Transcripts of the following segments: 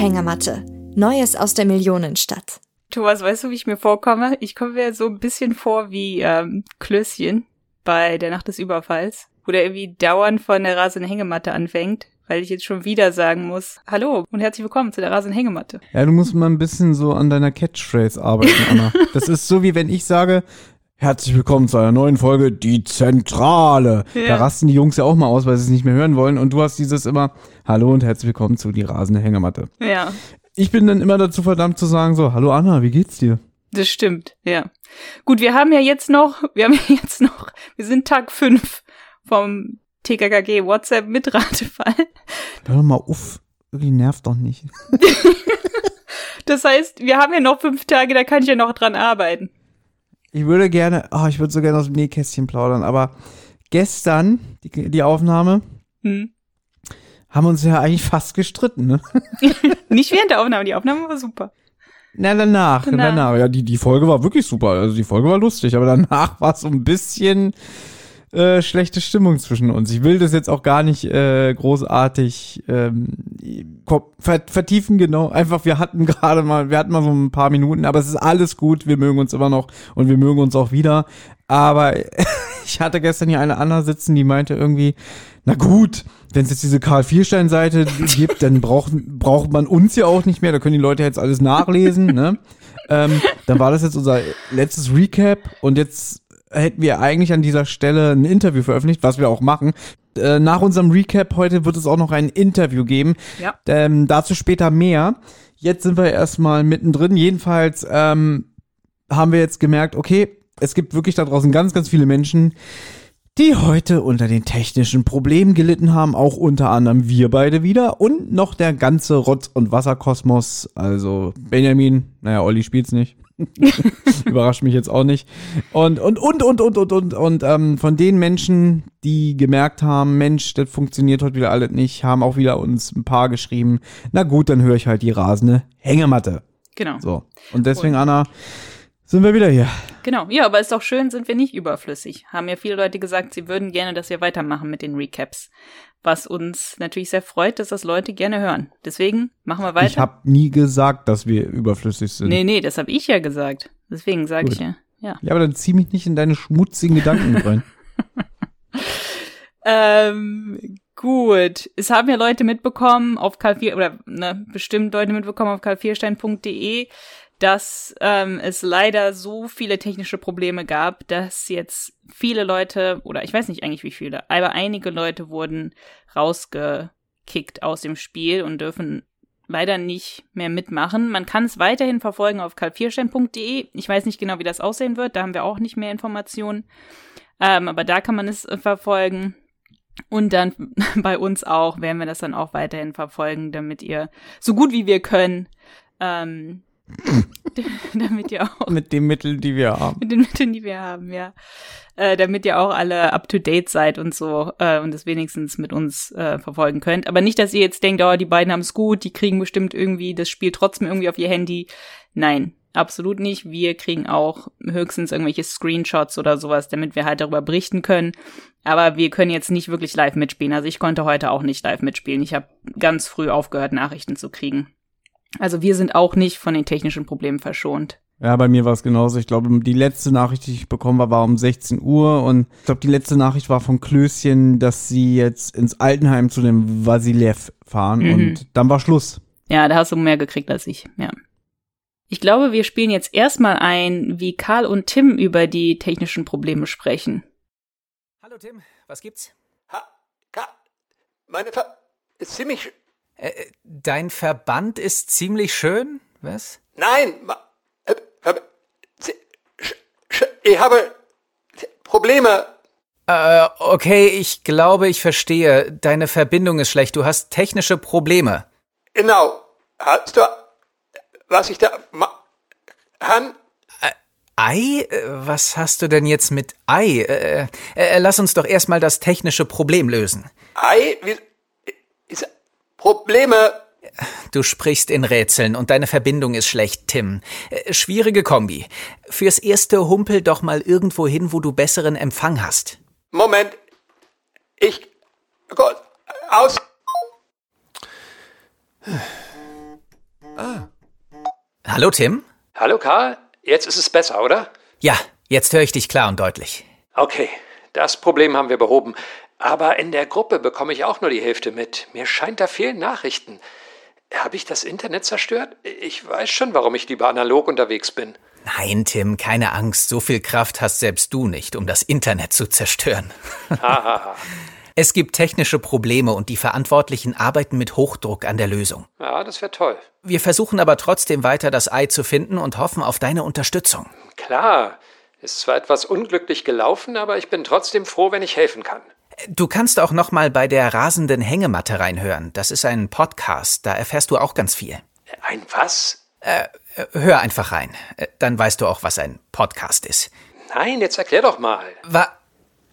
Hängematte. Neues aus der Millionenstadt. Thomas, weißt du, wie ich mir vorkomme? Ich komme mir so ein bisschen vor wie ähm, Klößchen bei der Nacht des Überfalls, wo der irgendwie dauernd von der rasenden Hängematte anfängt, weil ich jetzt schon wieder sagen muss, hallo und herzlich willkommen zu der rasenden Hängematte. Ja, du musst mal ein bisschen so an deiner Catchphrase arbeiten, Anna. das ist so, wie wenn ich sage, Herzlich willkommen zu einer neuen Folge Die Zentrale. Ja. Da rasten die Jungs ja auch mal aus, weil sie es nicht mehr hören wollen. Und du hast dieses immer Hallo und herzlich willkommen zu Die rasende Hängematte. Ja. Ich bin dann immer dazu verdammt zu sagen so, Hallo Anna, wie geht's dir? Das stimmt, ja. Gut, wir haben ja jetzt noch, wir haben ja jetzt noch, wir sind Tag 5 vom TKKG WhatsApp Mitratefall. Hör doch mal uff, irgendwie nervt doch nicht. das heißt, wir haben ja noch fünf Tage, da kann ich ja noch dran arbeiten. Ich würde gerne, oh, ich würde so gerne aus dem Nähkästchen plaudern, aber gestern, die, die Aufnahme, hm. Haben uns ja eigentlich fast gestritten, ne? Nicht während der Aufnahme, die Aufnahme war super. Na, danach, danach. danach. Ja, die, die Folge war wirklich super. Also die Folge war lustig, aber danach war es so ein bisschen äh, schlechte Stimmung zwischen uns. Ich will das jetzt auch gar nicht äh, großartig ähm, vertiefen, genau. Einfach, wir hatten gerade mal, wir hatten mal so ein paar Minuten, aber es ist alles gut. Wir mögen uns immer noch und wir mögen uns auch wieder. Aber ich hatte gestern hier eine Anna sitzen, die meinte irgendwie, na gut, wenn es jetzt diese Karl Vierstein-Seite gibt, dann braucht, braucht man uns ja auch nicht mehr. Da können die Leute jetzt alles nachlesen, ne? Ähm, dann war das jetzt unser letztes Recap und jetzt hätten wir eigentlich an dieser Stelle ein Interview veröffentlicht, was wir auch machen. Äh, nach unserem Recap heute wird es auch noch ein Interview geben. Ja. Ähm, dazu später mehr. Jetzt sind wir erstmal mittendrin. Jedenfalls ähm, haben wir jetzt gemerkt, okay, es gibt wirklich da draußen ganz, ganz viele Menschen, die heute unter den technischen Problemen gelitten haben, auch unter anderem wir beide wieder und noch der ganze Rotz- und Wasserkosmos, also Benjamin, naja, Olli spielt's nicht. Überrascht mich jetzt auch nicht. Und, und, und, und, und, und, und, und ähm, von den Menschen, die gemerkt haben, Mensch, das funktioniert heute wieder alles nicht, haben auch wieder uns ein paar geschrieben. Na gut, dann höre ich halt die rasende Hängematte. Genau. So. Und deswegen, und. Anna, sind wir wieder hier. Genau, ja, aber ist doch schön, sind wir nicht überflüssig. Haben ja viele Leute gesagt, sie würden gerne, dass wir weitermachen mit den Recaps was uns natürlich sehr freut, dass das Leute gerne hören. Deswegen machen wir weiter. Ich habe nie gesagt, dass wir überflüssig sind. Nee, nee, das habe ich ja gesagt. Deswegen sage ich ja. ja. Ja, aber dann zieh mich nicht in deine schmutzigen Gedanken rein. ähm, gut. Es haben ja Leute mitbekommen auf Karl4, oder ne, bestimmt Leute mitbekommen auf karl4stein.de, dass ähm, es leider so viele technische Probleme gab, dass jetzt viele Leute, oder ich weiß nicht eigentlich wie viele, aber einige Leute wurden rausgekickt aus dem Spiel und dürfen leider nicht mehr mitmachen. Man kann es weiterhin verfolgen auf kalvierstein.de. Ich weiß nicht genau, wie das aussehen wird, da haben wir auch nicht mehr Informationen. Ähm, aber da kann man es verfolgen. Und dann bei uns auch werden wir das dann auch weiterhin verfolgen, damit ihr so gut wie wir können ähm, damit ihr auch. Mit den Mitteln, die wir haben. Mit den Mitteln, die wir haben, ja. Äh, damit ihr auch alle up to date seid und so äh, und es wenigstens mit uns äh, verfolgen könnt. Aber nicht, dass ihr jetzt denkt, oh, die beiden haben es gut, die kriegen bestimmt irgendwie das Spiel trotzdem irgendwie auf ihr Handy. Nein, absolut nicht. Wir kriegen auch höchstens irgendwelche Screenshots oder sowas, damit wir halt darüber berichten können. Aber wir können jetzt nicht wirklich live mitspielen. Also ich konnte heute auch nicht live mitspielen. Ich habe ganz früh aufgehört, Nachrichten zu kriegen. Also wir sind auch nicht von den technischen Problemen verschont. Ja, bei mir war es genauso. Ich glaube, die letzte Nachricht, die ich bekommen habe, war um 16 Uhr. Und ich glaube, die letzte Nachricht war von Klößchen, dass sie jetzt ins Altenheim zu dem Vasilev fahren. Mhm. Und dann war Schluss. Ja, da hast du mehr gekriegt als ich. Ja. Ich glaube, wir spielen jetzt erstmal ein, wie Karl und Tim über die technischen Probleme sprechen. Hallo Tim, was gibt's? Ha, Karl, meine Ver ist ziemlich äh, dein Verband ist ziemlich schön, was? Nein, äh, ich habe Probleme. Äh, okay, ich glaube, ich verstehe. Deine Verbindung ist schlecht. Du hast technische Probleme. Genau. Hast du, was ich da Han? Äh, Ei? Was hast du denn jetzt mit Ei? Äh, äh, lass uns doch erstmal das technische Problem lösen. Ei? Wie, Probleme. Du sprichst in Rätseln und deine Verbindung ist schlecht, Tim. Äh, schwierige Kombi. Fürs erste humpel doch mal irgendwo hin, wo du besseren Empfang hast. Moment. Ich. Gott. Aus. Hallo, Tim? Hallo, Karl. Jetzt ist es besser, oder? Ja, jetzt höre ich dich klar und deutlich. Okay, das Problem haben wir behoben. Aber in der Gruppe bekomme ich auch nur die Hälfte mit. Mir scheint, da fehlen Nachrichten. Habe ich das Internet zerstört? Ich weiß schon, warum ich lieber analog unterwegs bin. Nein, Tim, keine Angst. So viel Kraft hast selbst du nicht, um das Internet zu zerstören. Hahaha. es gibt technische Probleme und die Verantwortlichen arbeiten mit Hochdruck an der Lösung. ja, das wäre toll. Wir versuchen aber trotzdem weiter das Ei zu finden und hoffen auf deine Unterstützung. Klar. Ist zwar etwas unglücklich gelaufen, aber ich bin trotzdem froh, wenn ich helfen kann. Du kannst auch noch mal bei der rasenden Hängematte reinhören. Das ist ein Podcast, da erfährst du auch ganz viel. Ein was? Äh, Hör einfach rein, Äh, dann weißt du auch, was ein Podcast ist. Nein, jetzt erklär doch mal. Wa?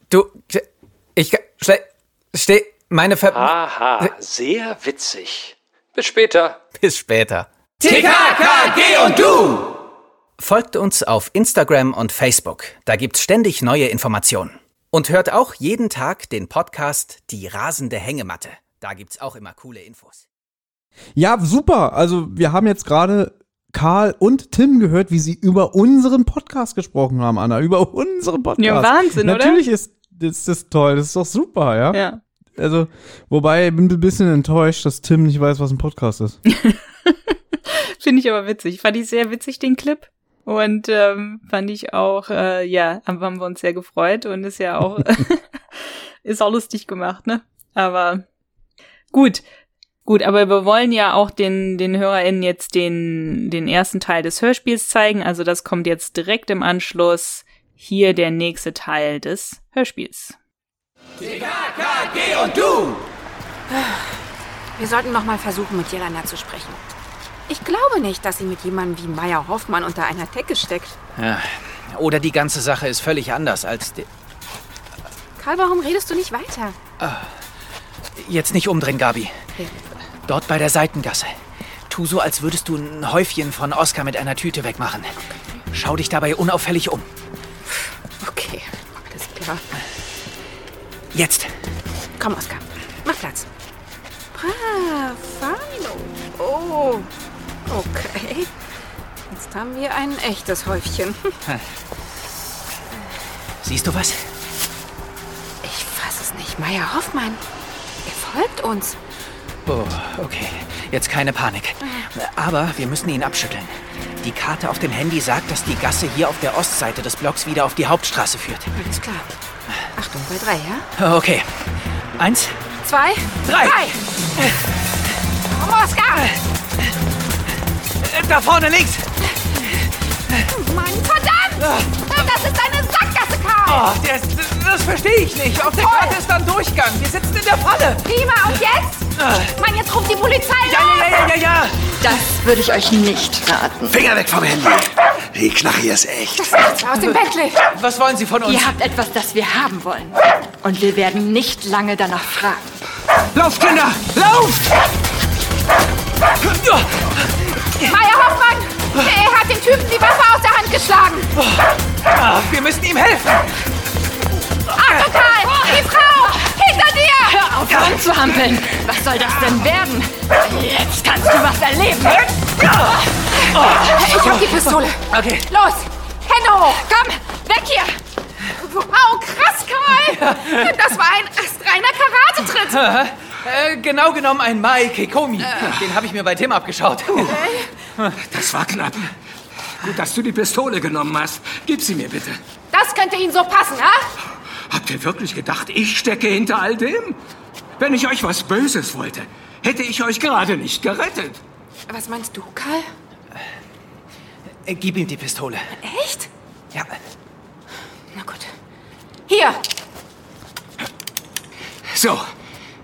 Du, ich, steh, steh, meine Ver... Aha, sehr witzig. Bis später. Bis später. TKKG und du! Folgt uns auf Instagram und Facebook. Da gibt's ständig neue Informationen. Und hört auch jeden Tag den Podcast Die rasende Hängematte. Da gibt's auch immer coole Infos. Ja, super. Also wir haben jetzt gerade Karl und Tim gehört, wie sie über unseren Podcast gesprochen haben, Anna. Über unseren Podcast. Ja, Wahnsinn, oder? Natürlich ist, ist das toll. Das ist doch super, ja? Ja. Also, wobei, ich bin ein bisschen enttäuscht, dass Tim nicht weiß, was ein Podcast ist. Finde ich aber witzig. Fand ich sehr witzig, den Clip. Und ähm, fand ich auch, äh, ja, haben wir uns sehr gefreut und ist ja auch, ist auch lustig gemacht, ne? Aber gut. Gut, aber wir wollen ja auch den, den HörerInnen jetzt den, den ersten Teil des Hörspiels zeigen. Also das kommt jetzt direkt im Anschluss. Hier der nächste Teil des Hörspiels. TKKG und du! Wir sollten noch mal versuchen, mit Jelena zu sprechen. Ich glaube nicht, dass sie mit jemandem wie Meier Hoffmann unter einer Decke steckt. Ja. Oder die ganze Sache ist völlig anders als... die- Karl, warum redest du nicht weiter? Jetzt nicht umdrehen, Gabi. Okay. Dort bei der Seitengasse. Tu so, als würdest du ein Häufchen von Oskar mit einer Tüte wegmachen. Schau dich dabei unauffällig um. Okay, alles klar. Jetzt. Komm, Oskar, mach Platz. Bravano. Oh, okay. Jetzt haben wir ein echtes Häufchen. Siehst du was? Ich fass es nicht. Meier Hoffmann. Er folgt uns. Oh, okay. Jetzt keine Panik. Aber wir müssen ihn abschütteln. Die Karte auf dem Handy sagt, dass die Gasse hier auf der Ostseite des Blocks wieder auf die Hauptstraße führt. Alles klar. Achtung, bei drei, ja? Okay. Eins. Zwei, Drei. Komm, Oskar! Da vorne links. Mann, verdammt! Das ist eine Sackgasse, Karl! Oh, das, das verstehe ich nicht. Auf der Karte ist dann Durchgang. Wir sitzen in der Falle. Prima, und jetzt? Mann, jetzt ruft die Polizei Ja, ja, ja, ja, ja. Das würde ich euch nicht raten. Finger weg vom Handy! Die Knarre hier ist echt. Aus dem Bentley! Was wollen Sie von uns? Ihr habt etwas, das wir haben wollen. Und wir werden nicht lange danach fragen. Lauft, Kinder! Lauft! Meier Hoffmann! Er hat den Typen die Waffe aus der Hand geschlagen! Wir müssen ihm helfen. Achtung, Karl! Die Frau! Hinter dir! Hör auf, rumzuhampeln! Was soll das denn werden? Jetzt kannst du was erleben! Ich hab die Pistole. Okay. Los! Hände hoch! Komm, weg hier! Wow, krass, Karl! Das war ein astreiner Karatetritt! Äh, genau genommen ein Mai Kekomi. Den habe ich mir bei Tim abgeschaut. Das war knapp. Gut, dass du die Pistole genommen hast. Gib sie mir bitte. Das könnte Ihnen so passen, ha? Habt ihr wirklich gedacht, ich stecke hinter all dem? Wenn ich euch was Böses wollte, hätte ich euch gerade nicht gerettet. Was meinst du, Karl? Äh, Gib ihm die Pistole. Echt? Ja. Na gut. Hier! So,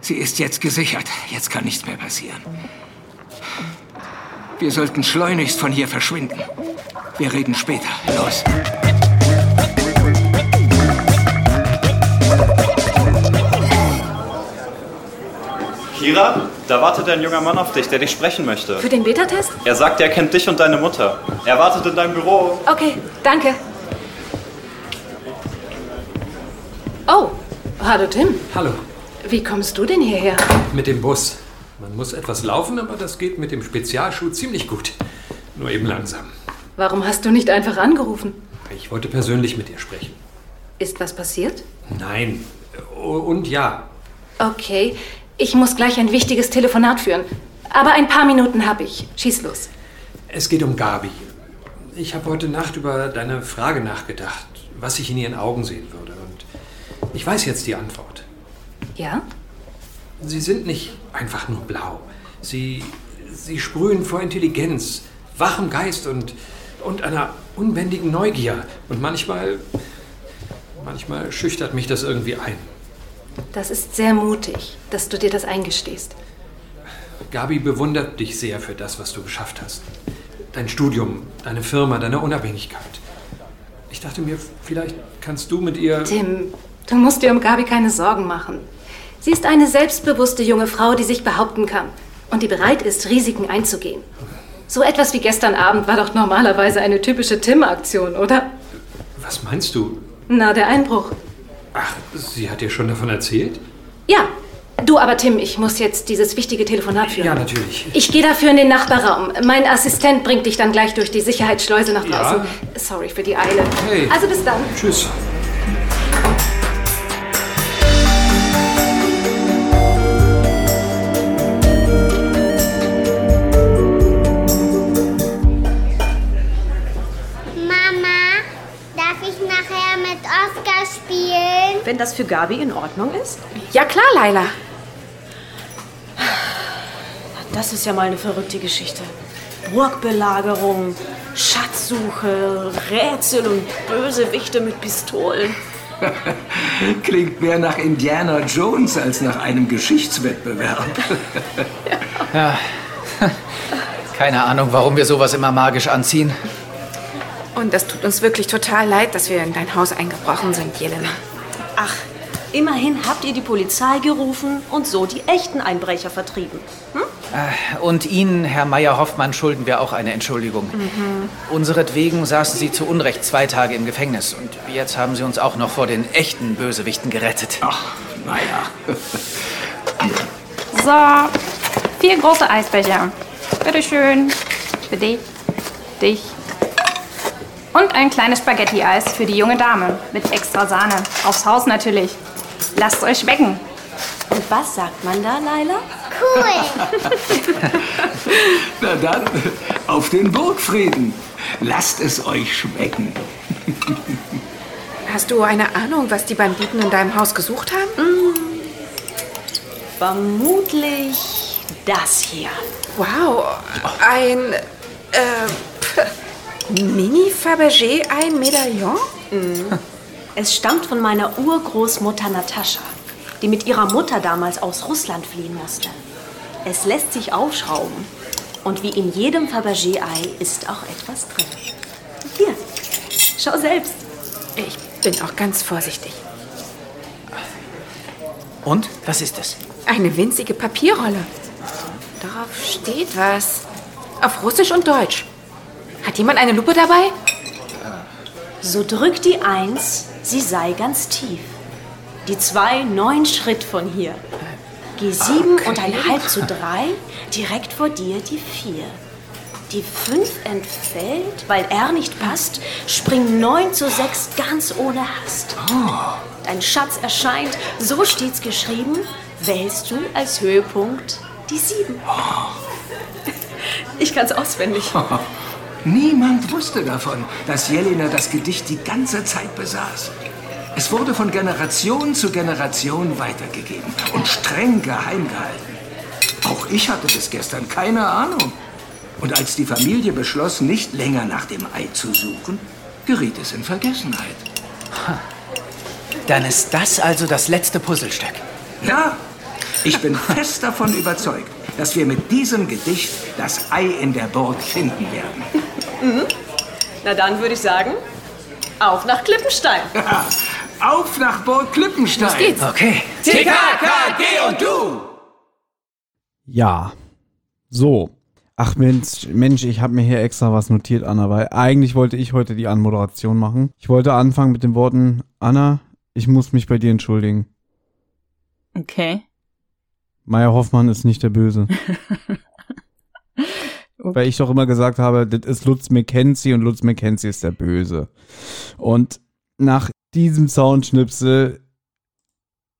sie ist jetzt gesichert. Jetzt kann nichts mehr passieren. Wir sollten schleunigst von hier verschwinden. Wir reden später. Los. Kira, da wartet ein junger Mann auf dich, der dich sprechen möchte. Für den Beta-Test? Er sagt, er kennt dich und deine Mutter. Er wartet in deinem Büro. Okay, danke. Oh, hallo Tim. Hallo, Wie kommst du denn hierher? mit dem Bus. Man muss etwas laufen, aber das geht mit dem Spezialschuh ziemlich gut. Nur eben langsam. Warum hast du nicht einfach angerufen? Ich wollte persönlich mit dir sprechen. Ist was passiert? Nein. Und ja. Okay, ich muss gleich ein wichtiges Telefonat führen. Aber ein paar Minuten habe ich. Schieß los. Es geht um Gabi. Ich habe heute Nacht über deine Frage nachgedacht, was ich in ihren Augen sehen würde. Und ich weiß jetzt die Antwort. Ja? Sie sind nicht einfach nur blau. Sie, sie sprühen vor Intelligenz, wachem Geist und, und einer unbändigen Neugier. Und manchmal, manchmal schüchtert mich das irgendwie ein. Das ist sehr mutig, dass du dir das eingestehst. Gabi bewundert dich sehr für das, was du geschafft hast dein Studium, deine Firma, deine Unabhängigkeit. Ich dachte mir, vielleicht kannst du mit ihr. Tim, du musst dir um Gabi keine Sorgen machen. Sie ist eine selbstbewusste junge Frau, die sich behaupten kann und die bereit ist, Risiken einzugehen. So etwas wie gestern Abend war doch normalerweise eine typische Tim-Aktion, oder? Was meinst du? Na, der Einbruch. Ach, sie hat dir schon davon erzählt? Ja, Du aber, Tim, ich muss jetzt dieses wichtige Telefonat führen. Ja, natürlich. Ich gehe dafür in den Nachbarraum. Mein Assistent bringt dich dann gleich durch die Sicherheitsschleuse nach draußen. Ja. Sorry für die Eile. Hey. Also bis dann. Tschüss. Oscar spielen? Wenn das für Gabi in Ordnung ist? Ja klar, Laila. Das ist ja mal eine verrückte Geschichte. Burgbelagerung, Schatzsuche, Rätsel und Bösewichte mit Pistolen. Klingt mehr nach Indiana Jones als nach einem Geschichtswettbewerb. ja. Keine Ahnung, warum wir sowas immer magisch anziehen. Und das tut uns wirklich total leid, dass wir in dein Haus eingebrochen sind, Jelena. Ach, immerhin habt ihr die Polizei gerufen und so die echten Einbrecher vertrieben. Hm? Äh, und Ihnen, Herr Meyer-Hoffmann, schulden wir auch eine Entschuldigung. Mhm. Unseretwegen saßen Sie zu Unrecht zwei Tage im Gefängnis. Und jetzt haben Sie uns auch noch vor den echten Bösewichten gerettet. Ach, naja. so, vier große Eisbecher. Bitteschön. Für dich, dich. Und ein kleines Spaghetti-Eis für die junge Dame. Mit extra Sahne. Aufs Haus natürlich. Lasst euch schmecken. Und was sagt man da, Laila? Cool. Na dann, auf den Burgfrieden. Lasst es euch schmecken. Hast du eine Ahnung, was die Banditen in deinem Haus gesucht haben? Mm, vermutlich das hier. Wow, ein äh, Mini Fabergé ein Medaillon? Mm. Es stammt von meiner Urgroßmutter Natascha die mit ihrer Mutter damals aus Russland fliehen musste. Es lässt sich aufschrauben. Und wie in jedem Fabergé-Ei ist auch etwas drin. Hier, schau selbst. Ich bin auch ganz vorsichtig. Und? Was ist es? Eine winzige Papierrolle. Darauf steht was. Auf Russisch und Deutsch. Hat jemand eine Lupe dabei? So drückt die Eins, sie sei ganz tief. Die zwei neun Schritt von hier. Geh sieben okay. und ein halb zu drei, direkt vor dir die vier. Die fünf entfällt, weil R nicht passt, spring neun zu sechs ganz ohne Hast. Oh. Dein Schatz erscheint, so steht's geschrieben, wählst du als Höhepunkt die sieben. Oh. Ich kann's auswendig. Niemand wusste davon, dass Jelena das Gedicht die ganze Zeit besaß. Es wurde von Generation zu Generation weitergegeben und streng geheim gehalten. Auch ich hatte bis gestern keine Ahnung. Und als die Familie beschloss, nicht länger nach dem Ei zu suchen, geriet es in Vergessenheit. Dann ist das also das letzte Puzzlestück. Ja, ich bin fest davon überzeugt, dass wir mit diesem Gedicht das Ei in der Burg finden werden. Mhm. Na dann würde ich sagen, auf nach Klippenstein. Auf nach Burg Klippenstein. Los geht's. Okay. TKKG und du. Ja. So. Ach Mensch, Mensch, ich habe mir hier extra was notiert, Anna, weil eigentlich wollte ich heute die Anmoderation machen. Ich wollte anfangen mit den Worten, Anna, ich muss mich bei dir entschuldigen. Okay. Meier Hoffmann ist nicht der Böse. Weil ich doch immer gesagt habe, das ist Lutz McKenzie und Lutz McKenzie ist der Böse. Und nach diesem Soundschnipsel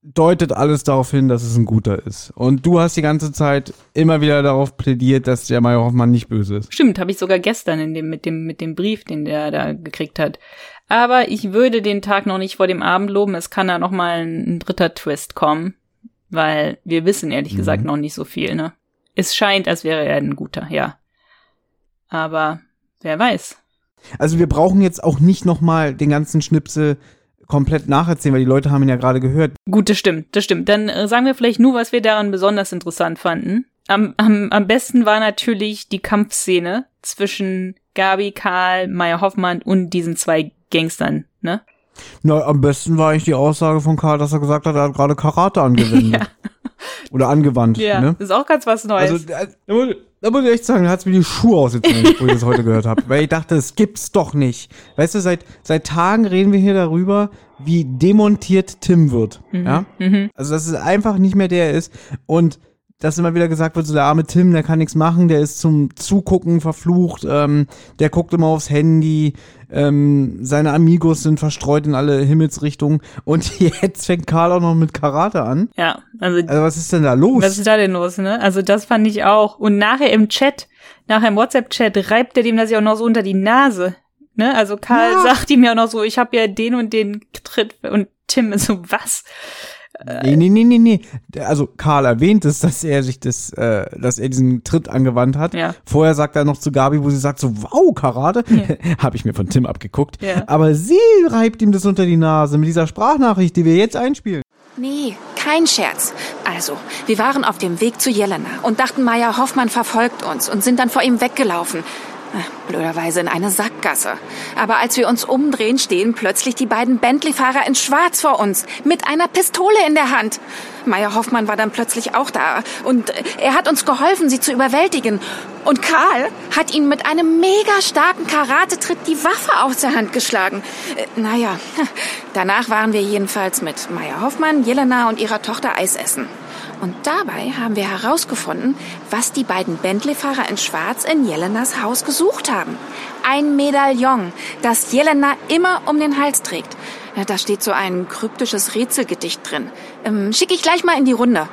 deutet alles darauf hin, dass es ein guter ist. Und du hast die ganze Zeit immer wieder darauf plädiert, dass der Major Hoffmann nicht böse ist. Stimmt, habe ich sogar gestern in dem, mit, dem, mit dem Brief, den der da gekriegt hat. Aber ich würde den Tag noch nicht vor dem Abend loben. Es kann da noch mal ein, ein dritter Twist kommen, weil wir wissen ehrlich mhm. gesagt noch nicht so viel. Ne? Es scheint, als wäre er ein guter, ja. Aber wer weiß. Also wir brauchen jetzt auch nicht noch mal den ganzen Schnipsel komplett nacherzählen, weil die Leute haben ihn ja gerade gehört. Gut, das stimmt, das stimmt. Dann äh, sagen wir vielleicht nur, was wir daran besonders interessant fanden. Am, am, am besten war natürlich die Kampfszene zwischen Gabi, Karl, Meyer Hoffmann und diesen zwei Gangstern, ne? Na, am besten war eigentlich die Aussage von Karl, dass er gesagt hat, er hat gerade Karate angewendet. ja. Oder angewandt. Ja, ne? ist auch ganz was Neues. Also, äh, da muss ich echt sagen, da hat's mir die Schuhe ausgezogen, wo ich das heute gehört habe. Weil ich dachte, es gibt's doch nicht. Weißt du, seit, seit Tagen reden wir hier darüber, wie demontiert Tim wird. Mhm. Ja? Mhm. Also, dass es einfach nicht mehr der ist. Und dass immer wieder gesagt wird, so der arme Tim, der kann nichts machen, der ist zum Zugucken verflucht, ähm, der guckt immer aufs Handy, ähm, seine Amigos sind verstreut in alle Himmelsrichtungen und jetzt fängt Karl auch noch mit Karate an. Ja, also, also was ist denn da los? Was ist da denn los, ne? Also das fand ich auch. Und nachher im Chat, nachher im WhatsApp-Chat reibt er dem das ja auch noch so unter die Nase. Ne? Also Karl ja. sagt ihm ja auch noch so, ich habe ja den und den Tritt und Tim ist so, was? Nee, nee, nee, nee, nee. Also Karl erwähnt es, dass er sich das, äh, dass er diesen Tritt angewandt hat. Ja. Vorher sagt er noch zu Gabi, wo sie sagt so, wow, Karate. Ja. Habe ich mir von Tim abgeguckt. Ja. Aber sie reibt ihm das unter die Nase mit dieser Sprachnachricht, die wir jetzt einspielen. Nee, kein Scherz. Also, wir waren auf dem Weg zu Jelena und dachten, Maya Hoffmann verfolgt uns und sind dann vor ihm weggelaufen. Blöderweise in eine Sackgasse. Aber als wir uns umdrehen, stehen plötzlich die beiden Bentley-Fahrer in Schwarz vor uns, mit einer Pistole in der Hand. Meier Hoffmann war dann plötzlich auch da und er hat uns geholfen, sie zu überwältigen. Und Karl hat ihm mit einem mega starken Karatetritt die Waffe aus der Hand geschlagen. Äh, naja, danach waren wir jedenfalls mit Meier Hoffmann, Jelena und ihrer Tochter Eis essen. Und dabei haben wir herausgefunden, was die beiden Bentley-Fahrer in Schwarz in Jelenas Haus gesucht haben. Ein Medaillon, das Jelena immer um den Hals trägt. Da steht so ein kryptisches Rätselgedicht drin. Ähm, Schicke ich gleich mal in die Runde.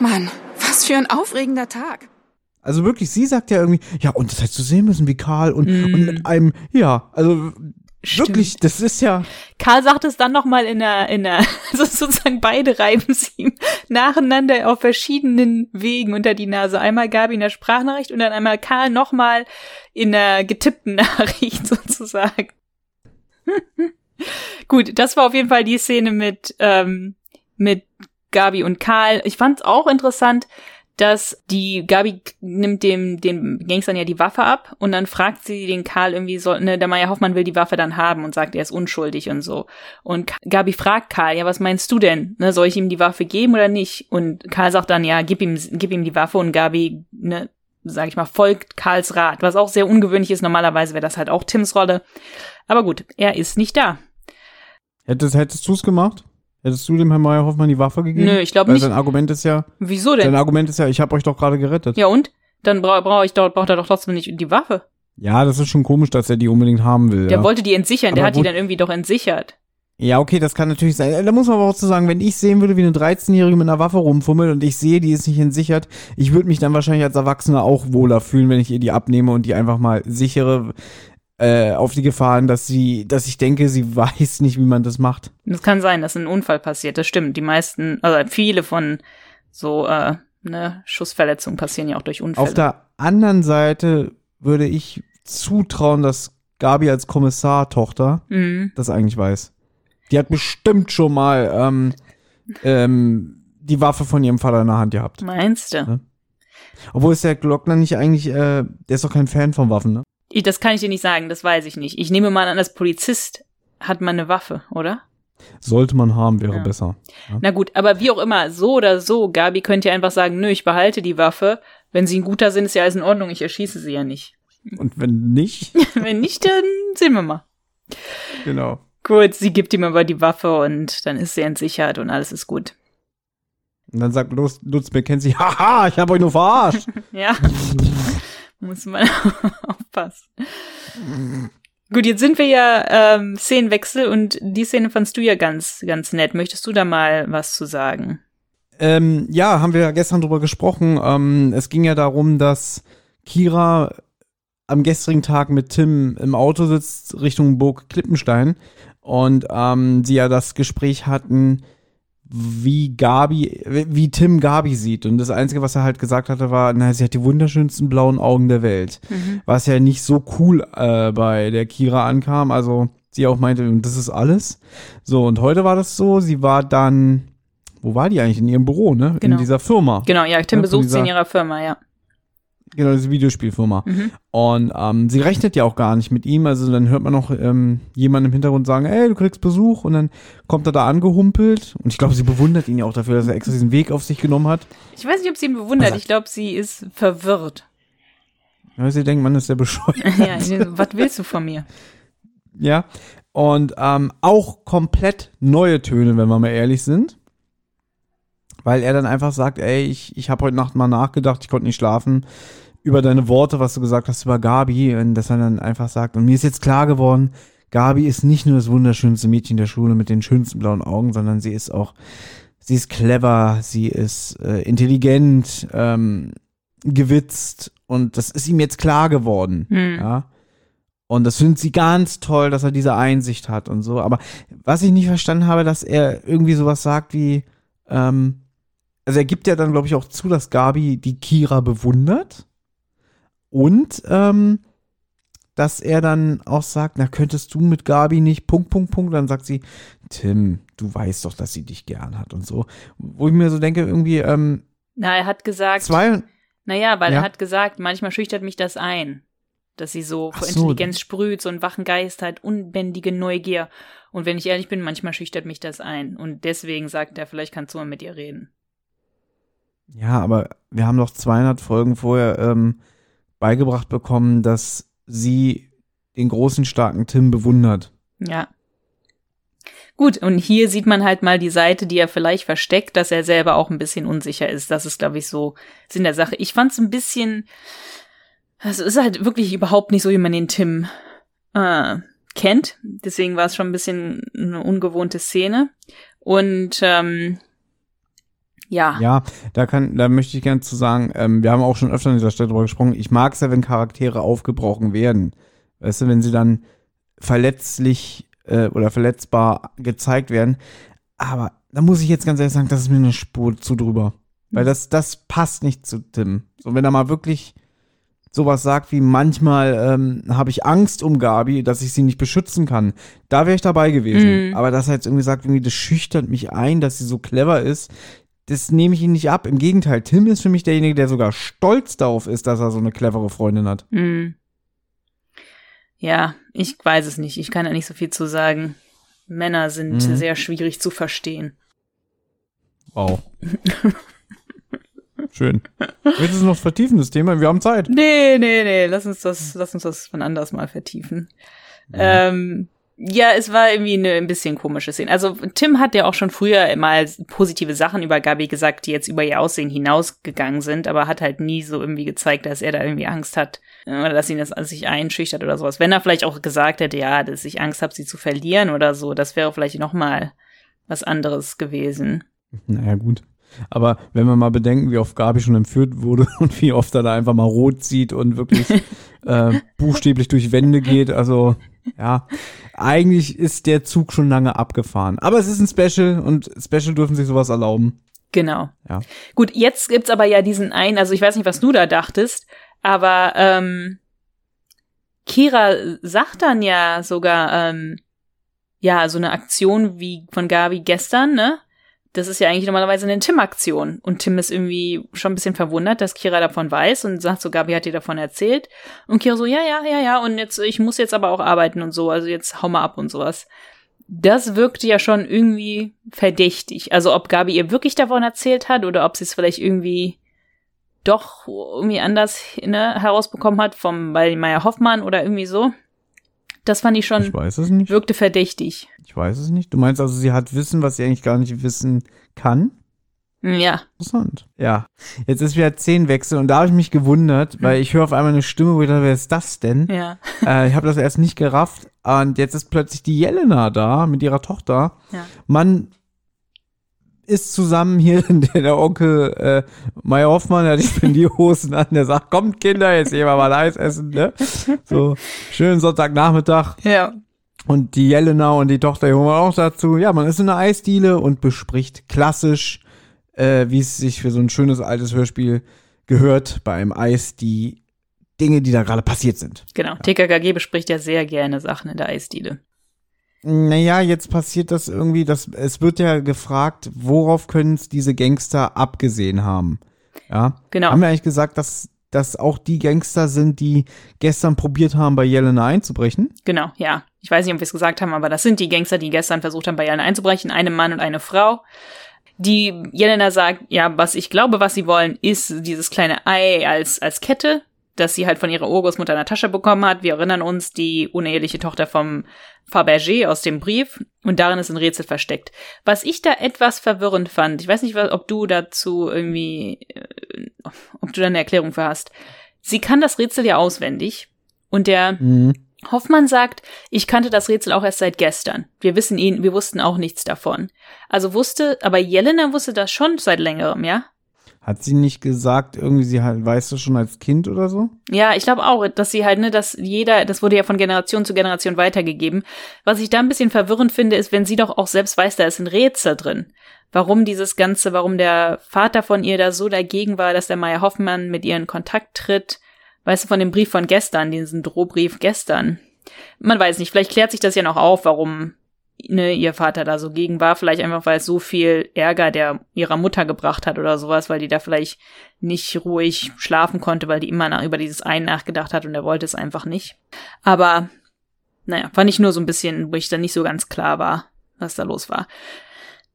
Mann, was für ein aufregender Tag. Also wirklich, sie sagt ja irgendwie, ja, und das hättest du sehen müssen, wie Karl und, mm. und mit einem, ja, also Stimmt. Wirklich, das ist ja. Karl sagt es dann nochmal in der, in der, also sozusagen beide reiben sie ihm nacheinander auf verschiedenen Wegen unter die Nase. Einmal Gabi in der Sprachnachricht und dann einmal Karl nochmal in der getippten Nachricht sozusagen. Gut, das war auf jeden Fall die Szene mit, ähm, mit Gabi und Karl. Ich fand es auch interessant, dass die Gabi nimmt dem dem Gangstern ja die Waffe ab und dann fragt sie den Karl irgendwie so, ne, der Meier Hoffmann will die Waffe dann haben und sagt, er ist unschuldig und so. Und Gabi fragt Karl, ja, was meinst du denn? Ne, soll ich ihm die Waffe geben oder nicht? Und Karl sagt dann, ja, gib ihm gib ihm die Waffe und Gabi, ne, sag ich mal, folgt Karls Rat, was auch sehr ungewöhnlich ist. Normalerweise wäre das halt auch Tims Rolle. Aber gut, er ist nicht da. Hättest, hättest du es gemacht? Hättest du dem Herrn Meyer Hoffmann die Waffe gegeben? Nö, ich glaube nicht. Sein Argument ist ja. Wieso denn? Sein Argument ist ja, ich habe euch doch gerade gerettet. Ja und? Dann bra brauche ich doch, braucht er doch trotzdem nicht die Waffe. Ja, das ist schon komisch, dass er die unbedingt haben will. Der ja. wollte die entsichern, der hat die dann irgendwie doch entsichert. Ja, okay, das kann natürlich sein. Da muss man aber auch zu sagen, wenn ich sehen würde, wie eine 13-Jährige mit einer Waffe rumfummelt und ich sehe, die ist nicht entsichert, ich würde mich dann wahrscheinlich als Erwachsener auch wohler fühlen, wenn ich ihr die abnehme und die einfach mal sichere äh, auf die Gefahren, dass sie, dass ich denke, sie weiß nicht, wie man das macht. Das kann sein, dass ein Unfall passiert. Das stimmt. Die meisten, also viele von so äh, ne, Schussverletzungen passieren ja auch durch Unfälle. Auf der anderen Seite würde ich zutrauen, dass Gabi als Kommissar-Tochter mhm. das eigentlich weiß. Die hat bestimmt schon mal ähm, ähm, die Waffe von ihrem Vater in der Hand gehabt. Meinst du? Ja? Obwohl ist der Glockner nicht eigentlich, äh, der ist doch kein Fan von Waffen, ne? Ich, das kann ich dir nicht sagen, das weiß ich nicht. Ich nehme mal an, als Polizist hat man eine Waffe, oder? Sollte man haben, wäre ja. besser. Ja. Na gut, aber wie auch immer, so oder so, Gabi könnte ja einfach sagen, nö, ich behalte die Waffe. Wenn sie ein guter sind, ist ja alles in Ordnung, ich erschieße sie ja nicht. Und wenn nicht? wenn nicht, dann sehen wir mal. Genau. Gut, sie gibt ihm aber die Waffe und dann ist sie entsichert und alles ist gut. Und dann sagt Lutz, Lutz McKenzie, haha, ich habe euch nur verarscht. ja. Muss man aufpassen. Gut, jetzt sind wir ja ähm, Szenenwechsel und die Szene fandst du ja ganz, ganz nett. Möchtest du da mal was zu sagen? Ähm, ja, haben wir ja gestern drüber gesprochen. Ähm, es ging ja darum, dass Kira am gestrigen Tag mit Tim im Auto sitzt Richtung Burg Klippenstein und ähm, sie ja das Gespräch hatten, wie Gabi, wie Tim Gabi sieht. Und das Einzige, was er halt gesagt hatte, war, na, sie hat die wunderschönsten blauen Augen der Welt. Mhm. Was ja nicht so cool äh, bei der Kira ankam. Also sie auch meinte, das ist alles. So, und heute war das so, sie war dann, wo war die eigentlich? In ihrem Büro, ne? Genau. In dieser Firma. Genau, ja, Tim ja, besucht sie in ihrer Firma, ja. Genau, diese Videospielfirma. Mhm. Und ähm, sie rechnet ja auch gar nicht mit ihm. Also dann hört man noch ähm, jemanden im Hintergrund sagen, ey, du kriegst Besuch. Und dann kommt er da angehumpelt. Und ich glaube, sie bewundert ihn ja auch dafür, dass er extra diesen Weg auf sich genommen hat. Ich weiß nicht, ob sie ihn bewundert. Also, ich glaube, sie ist verwirrt. Ja, sie denkt, man ist ja bescheuert. ja, was willst du von mir? Ja. Und ähm, auch komplett neue Töne, wenn wir mal ehrlich sind. Weil er dann einfach sagt, ey, ich, ich habe heute Nacht mal nachgedacht, ich konnte nicht schlafen über deine Worte, was du gesagt hast über Gabi, und dass er dann einfach sagt, und mir ist jetzt klar geworden, Gabi ist nicht nur das wunderschönste Mädchen der Schule mit den schönsten blauen Augen, sondern sie ist auch, sie ist clever, sie ist äh, intelligent, ähm, gewitzt und das ist ihm jetzt klar geworden, hm. ja. Und das findet sie ganz toll, dass er diese Einsicht hat und so. Aber was ich nicht verstanden habe, dass er irgendwie sowas sagt wie, ähm, also er gibt ja dann, glaube ich, auch zu, dass Gabi die Kira bewundert. Und ähm, dass er dann auch sagt, na, könntest du mit Gabi nicht, Punkt, Punkt, Punkt. Dann sagt sie, Tim, du weißt doch, dass sie dich gern hat und so. Wo ich mir so denke, irgendwie, ähm, Na, er hat gesagt. Zwei. Naja, weil ja. er hat gesagt, manchmal schüchtert mich das ein. Dass sie so vor so. Intelligenz sprüht, so einen wachen Geist hat, unbändige Neugier. Und wenn ich ehrlich bin, manchmal schüchtert mich das ein. Und deswegen sagt er, vielleicht kannst du mal mit ihr reden. Ja, aber wir haben doch 200 Folgen vorher ähm, beigebracht bekommen, dass sie den großen, starken Tim bewundert. Ja. Gut, und hier sieht man halt mal die Seite, die er vielleicht versteckt, dass er selber auch ein bisschen unsicher ist. Das ist, glaube ich, so Sinn der Sache. Ich fand es ein bisschen, also ist halt wirklich überhaupt nicht so, wie man den Tim äh, kennt. Deswegen war es schon ein bisschen eine ungewohnte Szene. Und ähm, ja. Ja, da kann, da möchte ich gerne zu sagen, ähm, wir haben auch schon öfter an dieser Stelle drüber gesprochen. Ich mag es ja, wenn Charaktere aufgebrochen werden. Weißt du, wenn sie dann verletzlich äh, oder verletzbar gezeigt werden. Aber da muss ich jetzt ganz ehrlich sagen, das ist mir eine Spur zu drüber. Weil das, das passt nicht zu Tim. So, wenn er mal wirklich sowas sagt wie manchmal ähm, habe ich Angst um Gabi, dass ich sie nicht beschützen kann. Da wäre ich dabei gewesen. Mhm. Aber dass er jetzt irgendwie sagt, irgendwie das schüchtert mich ein, dass sie so clever ist das nehme ich ihm nicht ab. Im Gegenteil, Tim ist für mich derjenige, der sogar stolz darauf ist, dass er so eine clevere Freundin hat. Mhm. Ja, ich weiß es nicht. Ich kann da nicht so viel zu sagen. Männer sind mhm. sehr schwierig zu verstehen. Wow. Schön. Willst du noch vertiefen, das Thema? Wir haben Zeit. Nee, nee, nee. Lass uns das, lass uns das von anders mal vertiefen. Mhm. Ähm, ja, es war irgendwie eine ein bisschen komische Szene. Also Tim hat ja auch schon früher mal positive Sachen über Gabi gesagt, die jetzt über ihr Aussehen hinausgegangen sind, aber hat halt nie so irgendwie gezeigt, dass er da irgendwie Angst hat äh, oder dass ihn das an sich einschüchtert oder sowas. Wenn er vielleicht auch gesagt hätte, ja, dass ich Angst habe, sie zu verlieren oder so, das wäre vielleicht noch mal was anderes gewesen. Naja, gut. Aber wenn wir mal bedenken, wie oft Gabi schon entführt wurde und wie oft er da einfach mal rot sieht und wirklich äh, buchstäblich durch Wände geht, also ja, eigentlich ist der Zug schon lange abgefahren. Aber es ist ein Special und Special dürfen sich sowas erlauben. Genau. Ja. Gut, jetzt gibt's aber ja diesen einen, also ich weiß nicht, was du da dachtest, aber ähm, Kira sagt dann ja sogar, ähm, ja, so eine Aktion wie von Gabi gestern, ne? Das ist ja eigentlich normalerweise eine Tim-Aktion. Und Tim ist irgendwie schon ein bisschen verwundert, dass Kira davon weiß und sagt so, Gabi hat dir davon erzählt. Und Kira so, ja, ja, ja, ja, und jetzt, ich muss jetzt aber auch arbeiten und so, also jetzt hau mal ab und sowas. Das wirkte ja schon irgendwie verdächtig. Also ob Gabi ihr wirklich davon erzählt hat oder ob sie es vielleicht irgendwie doch irgendwie anders ne, herausbekommen hat vom bei Meier Hoffmann oder irgendwie so. Das fand ich schon. Ich weiß es nicht. Wirkte verdächtig. Ich weiß es nicht. Du meinst also, sie hat Wissen, was sie eigentlich gar nicht wissen kann? Ja. Interessant. Ja. Jetzt ist wieder Szenenwechsel und da habe ich mich gewundert, weil ich höre auf einmal eine Stimme, wo ich dachte, wer ist das denn? Ja. Äh, ich habe das erst nicht gerafft und jetzt ist plötzlich die Jelena da mit ihrer Tochter. Ja. Man ist zusammen hier, der, der Onkel äh, Meier Hoffmann, der hat die Spendierhosen an, der sagt, kommt Kinder, jetzt gehen wir mal Eis essen, ne? So, schönen Sonntagnachmittag. Ja. Und die Jelena und die Tochter die holen wir auch dazu. Ja, man ist in einer Eisdiele und bespricht klassisch, äh, wie es sich für so ein schönes altes Hörspiel gehört, bei einem Eis die Dinge, die da gerade passiert sind. Genau. TKKG bespricht ja sehr gerne Sachen in der Eisdiele. Naja, jetzt passiert das irgendwie, dass es wird ja gefragt, worauf können es diese Gangster abgesehen haben? Ja. Genau. Haben wir eigentlich gesagt, dass das auch die Gangster sind, die gestern probiert haben, bei Jelena einzubrechen? Genau, ja. Ich weiß nicht, ob wir es gesagt haben, aber das sind die Gangster, die gestern versucht haben, bei Jelena einzubrechen. Eine Mann und eine Frau. Die Jelena sagt, ja, was ich glaube, was sie wollen, ist dieses kleine Ei als, als Kette, das sie halt von ihrer Urgroßmutter Tasche bekommen hat. Wir erinnern uns, die uneheliche Tochter vom Fabergé aus dem Brief. Und darin ist ein Rätsel versteckt. Was ich da etwas verwirrend fand, ich weiß nicht, ob du dazu irgendwie, äh, ob du da eine Erklärung für hast. Sie kann das Rätsel ja auswendig. Und der Mhm. Hoffmann sagt, ich kannte das Rätsel auch erst seit gestern. Wir wissen ihn, wir wussten auch nichts davon. Also wusste, aber Jelena wusste das schon seit längerem, ja? Hat sie nicht gesagt, irgendwie sie halt, weißt du schon als Kind oder so? Ja, ich glaube auch, dass sie halt, ne, dass jeder, das wurde ja von Generation zu Generation weitergegeben. Was ich da ein bisschen verwirrend finde, ist, wenn sie doch auch selbst weiß, da ist ein Rätsel drin. Warum dieses Ganze, warum der Vater von ihr da so dagegen war, dass der Meier Hoffmann mit ihr in Kontakt tritt. Weißt du, von dem Brief von gestern, diesen Drohbrief gestern. Man weiß nicht, vielleicht klärt sich das ja noch auf, warum ne, ihr Vater da so gegen war. Vielleicht einfach, weil es so viel Ärger der ihrer Mutter gebracht hat oder sowas, weil die da vielleicht nicht ruhig schlafen konnte, weil die immer nach, über dieses Ein nachgedacht hat und er wollte es einfach nicht. Aber naja, fand ich nur so ein bisschen, wo ich dann nicht so ganz klar war, was da los war.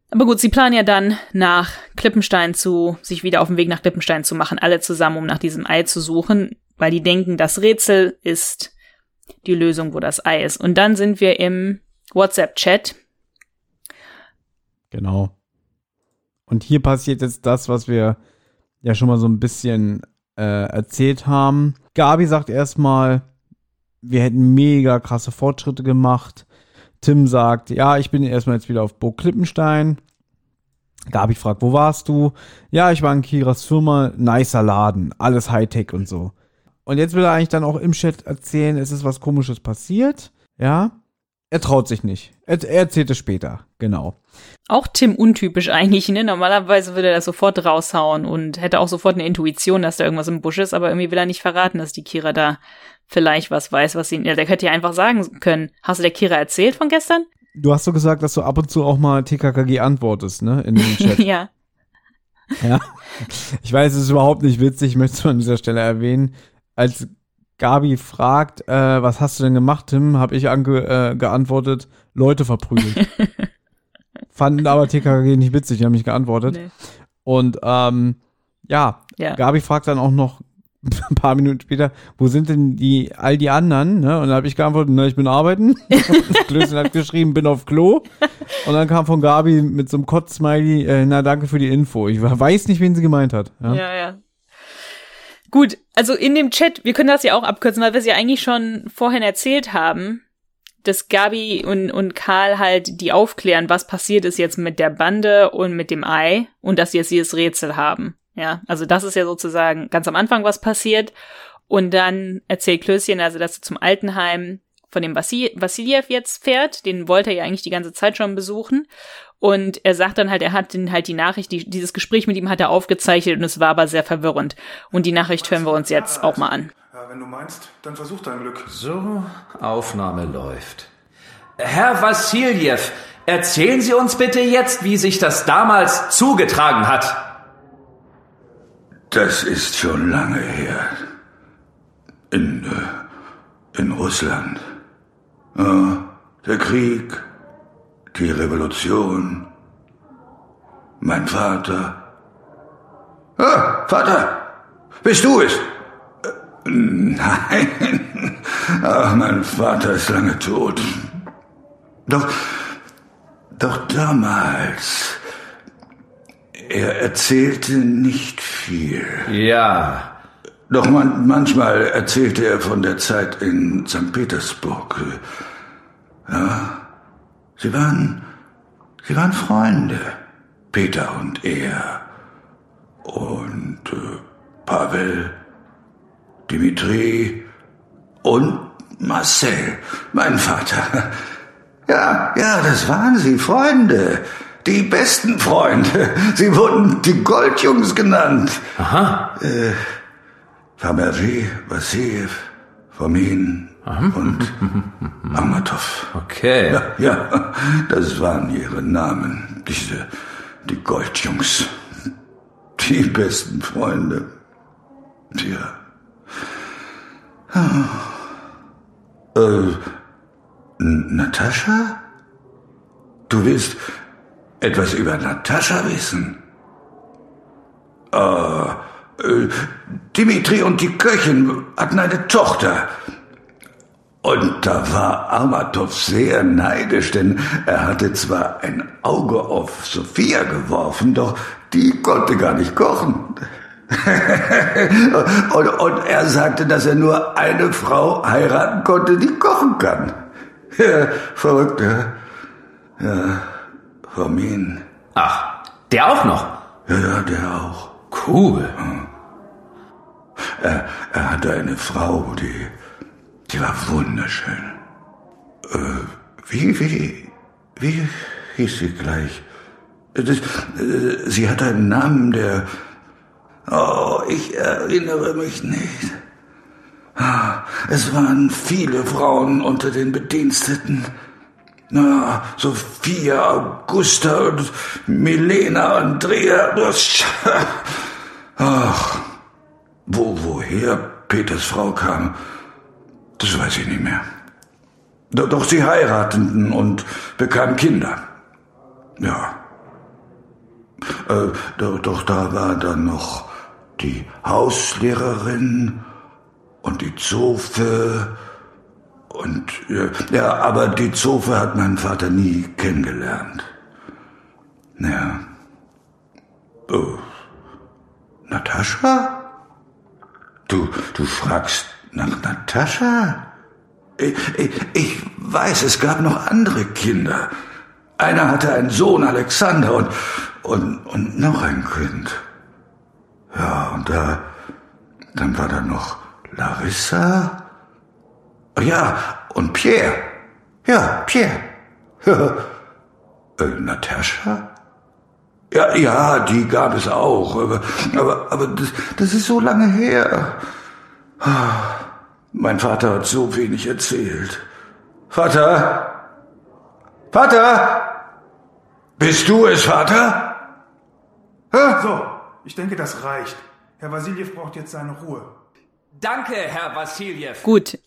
Aber gut, sie planen ja dann nach Klippenstein zu, sich wieder auf den Weg nach Klippenstein zu machen, alle zusammen, um nach diesem Ei zu suchen, weil die denken, das Rätsel ist die Lösung, wo das Ei ist. Und dann sind wir im WhatsApp-Chat. Genau. Und hier passiert jetzt das, was wir ja schon mal so ein bisschen äh, erzählt haben. Gabi sagt erstmal, wir hätten mega krasse Fortschritte gemacht. Tim sagt, ja, ich bin erstmal jetzt wieder auf Burg Klippenstein. Gabi fragt, wo warst du? Ja, ich war in Kiras Firma, nicer Laden, alles Hightech und so. Und jetzt will er eigentlich dann auch im Chat erzählen, es ist was komisches passiert. Ja, er traut sich nicht. Er, er erzählt es später, genau. Auch Tim untypisch eigentlich, ne? Normalerweise würde er das sofort raushauen und hätte auch sofort eine Intuition, dass da irgendwas im Busch ist, aber irgendwie will er nicht verraten, dass die Kira da vielleicht was weiß, was sie. Ja, der hätte ja einfach sagen können. Hast du der Kira erzählt von gestern? Du hast so gesagt, dass du ab und zu auch mal TKKG antwortest, ne? In dem Chat. ja. Ja. Ich weiß, es ist überhaupt nicht witzig, ich möchte es an dieser Stelle erwähnen. Als Gabi fragt, äh, was hast du denn gemacht, Tim, habe ich ange äh, geantwortet, Leute verprügelt. Fanden aber TKKG nicht witzig, die haben mich geantwortet. Nee. Und ähm, ja, Ja. Gabi fragt dann auch noch ein paar Minuten später, wo sind denn die all die anderen? Ne? Und dann habe ich geantwortet, na, ich bin arbeiten. Klößchen hat geschrieben, bin auf Klo. Und dann kam von Gabi mit so einem Kotz-Smiley, äh, na danke für die Info. Ich weiß nicht, wen sie gemeint hat. Ja? Ja, ja. Gut, also in dem Chat, wir können das ja auch abkürzen, weil wir es ja eigentlich schon vorhin erzählt haben, dass Gabi und, und Karl halt die aufklären, was passiert ist jetzt mit der Bande und mit dem Ei und dass sie jetzt dieses Rätsel haben. Ja, also das ist ja sozusagen ganz am Anfang was passiert. Und dann erzählt Klößchen, also dass er zum Altenheim von dem Vassil Vassiljew jetzt fährt. Den wollte er ja eigentlich die ganze Zeit schon besuchen. Und er sagt dann halt, er hat den halt die Nachricht, die, dieses Gespräch mit ihm hat er aufgezeichnet und es war aber sehr verwirrend. Und die Nachricht hören wir uns jetzt auch mal an. Ja, wenn du meinst, dann versuch dein Glück. So, Aufnahme läuft. Herr Vassiljew, erzählen Sie uns bitte jetzt, wie sich das damals zugetragen hat. Das ist schon lange her. In, äh, in Russland. Der Krieg, die Revolution, mein Vater. Ah, Vater, bist du es? Äh, Nein, ach, mein Vater ist lange tot. Doch, doch damals, Er erzählte nicht viel. Ja. Doch man, manchmal erzählte er von der Zeit in St. Petersburg. Ja, sie waren, sie waren Freunde, Peter und er. Und äh, Pavel, Dimitri und Marcel, mein Vater. Ja, ja, das waren sie, Freunde. Die besten Freunde. Sie wurden die Goldjungs genannt. Aha. Äh, Fabergé, Vassiljev, Fomin und Amatov. Okay. Ja, ja, das waren ihre Namen. Diese, die Goldjungs. Die besten Freunde. Tja. Ah. Äh, Natascha? Du willst etwas über Natascha wissen? Äh, äh, Dimitri und die Köchin hatten eine Tochter. Und da war Amatov sehr neidisch, denn er hatte zwar ein Auge auf Sophia geworfen, doch die konnte gar nicht kochen. und, und er sagte, dass er nur eine Frau heiraten konnte, die kochen kann. Ja, verrückt, ja. Ja, Formin. Ach, der auch noch? Ja, ja, der auch. Cool. Er, er hatte eine Frau, die, die war wunderschön. Äh, wie, wie, wie hieß sie gleich? Das, äh, sie hatte einen Namen, der... Oh, ich erinnere mich nicht. Ah, Es waren viele Frauen unter den Bediensteten. Na, Sophia, Augusta und Milena, Andrea. Das, ach, wo, woher Peters Frau kam, das weiß ich nicht mehr. Doch, sie heirateten und bekamen Kinder. Ja. Äh, doch, doch da war dann noch die Hauslehrerin und die Zofe und ja, ja, aber die Zofe hat mein Vater nie kennengelernt. Ja. Oh. Natascha? Du, du fragst nach Natascha? Ich, ich, ich weiß, es gab noch andere Kinder. Einer hatte einen Sohn, Alexander, und, und, und noch ein Kind. Ja, und da, dann war da noch Larissa. Ja, und Pierre. Ja, Pierre. äh, Natascha? Ja, ja, die gab es auch, aber, aber, aber das, das ist so lange her. Mein Vater hat so wenig erzählt. Vater? Vater? Bist du es, Vater? So, ich denke, das reicht. Herr Vasiljev braucht jetzt seine Ruhe. Danke, Herr Vassiljev. Gut.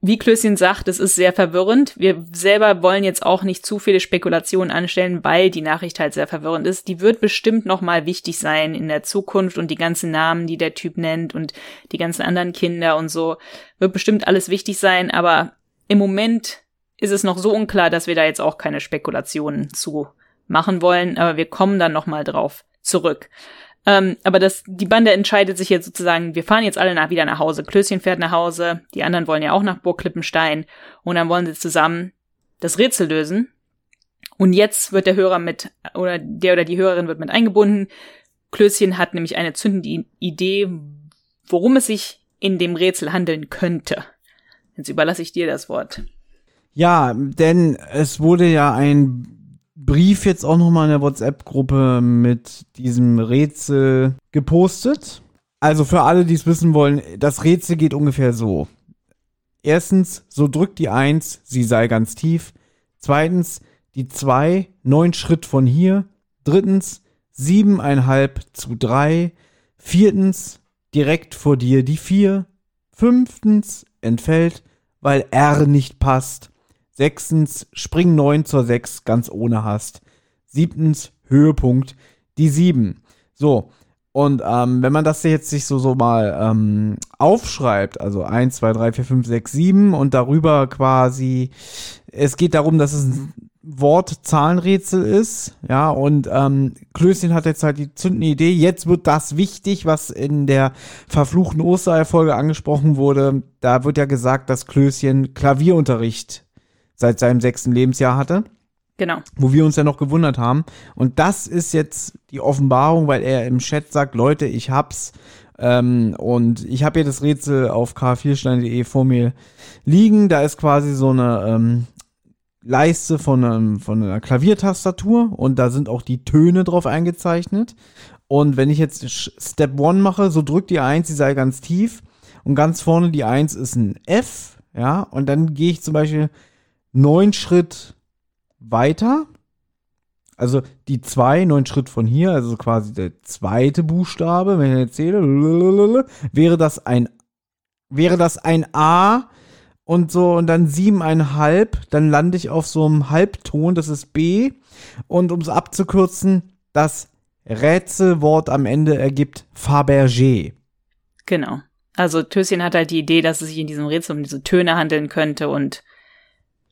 Wie Klößchen sagt, es ist sehr verwirrend. Wir selber wollen jetzt auch nicht zu viele Spekulationen anstellen, weil die Nachricht halt sehr verwirrend ist. Die wird bestimmt nochmal wichtig sein in der Zukunft und die ganzen Namen, die der Typ nennt und die ganzen anderen Kinder und so, wird bestimmt alles wichtig sein, aber im Moment ist es noch so unklar, dass wir da jetzt auch keine Spekulationen zu machen wollen, aber wir kommen dann nochmal drauf zurück. Ähm, aber das, die Bande entscheidet sich jetzt sozusagen, wir fahren jetzt alle nach, wieder nach Hause. Klößchen fährt nach Hause, die anderen wollen ja auch nach Burg Klippenstein und dann wollen sie zusammen das Rätsel lösen. Und jetzt wird der Hörer mit, oder der oder die Hörerin wird mit eingebunden. Klößchen hat nämlich eine zündende Idee, worum es sich in dem Rätsel handeln könnte. Jetzt überlasse ich dir das Wort. Ja, denn es wurde ja ein Brief jetzt auch nochmal in der WhatsApp-Gruppe mit diesem Rätsel gepostet. Also für alle, die es wissen wollen, das Rätsel geht ungefähr so. Erstens, so drückt die Eins, sie sei ganz tief. Zweitens, die Zwei, neun Schritt von hier. Drittens, siebeneinhalb zu drei. Viertens, direkt vor dir die Vier. Fünftens, entfällt, weil R nicht passt. Sechstens, spring 9 zur 6 ganz ohne Hast. Siebtens, Höhepunkt, die 7. So, und ähm, wenn man das jetzt sich so, so mal ähm, aufschreibt, also 1, 2, 3, 4, 5, 6, 7 und darüber quasi, es geht darum, dass es ein Wort-Zahlenrätsel ist. Ja, und ähm, Klößchen hat jetzt halt die zündende Idee. Jetzt wird das wichtig, was in der verfluchten Osterei-Folge angesprochen wurde. Da wird ja gesagt, dass Klößchen Klavierunterricht seit seinem sechsten Lebensjahr hatte. Genau. Wo wir uns ja noch gewundert haben. Und das ist jetzt die Offenbarung, weil er im Chat sagt, Leute, ich hab's. Ähm, und ich habe hier das Rätsel auf k4stein.de vor mir liegen. Da ist quasi so eine ähm, Leiste von, einem, von einer Klaviertastatur und da sind auch die Töne drauf eingezeichnet. Und wenn ich jetzt Step 1 mache, so drückt die 1, die sei ganz tief und ganz vorne die 1 ist ein F, ja, und dann gehe ich zum Beispiel neun Schritt weiter. Also die 2, neun Schritt von hier, also quasi der zweite Buchstabe, wenn ich jetzt zähle, wäre das ein, wäre das ein A und so und dann siebeneinhalb, dann lande ich auf so einem Halbton, das ist B. Und um es abzukürzen, das Rätselwort am Ende ergibt Fabergé. Genau. Also Töschen hat halt die Idee, dass es sich in diesem Rätsel um diese Töne handeln könnte und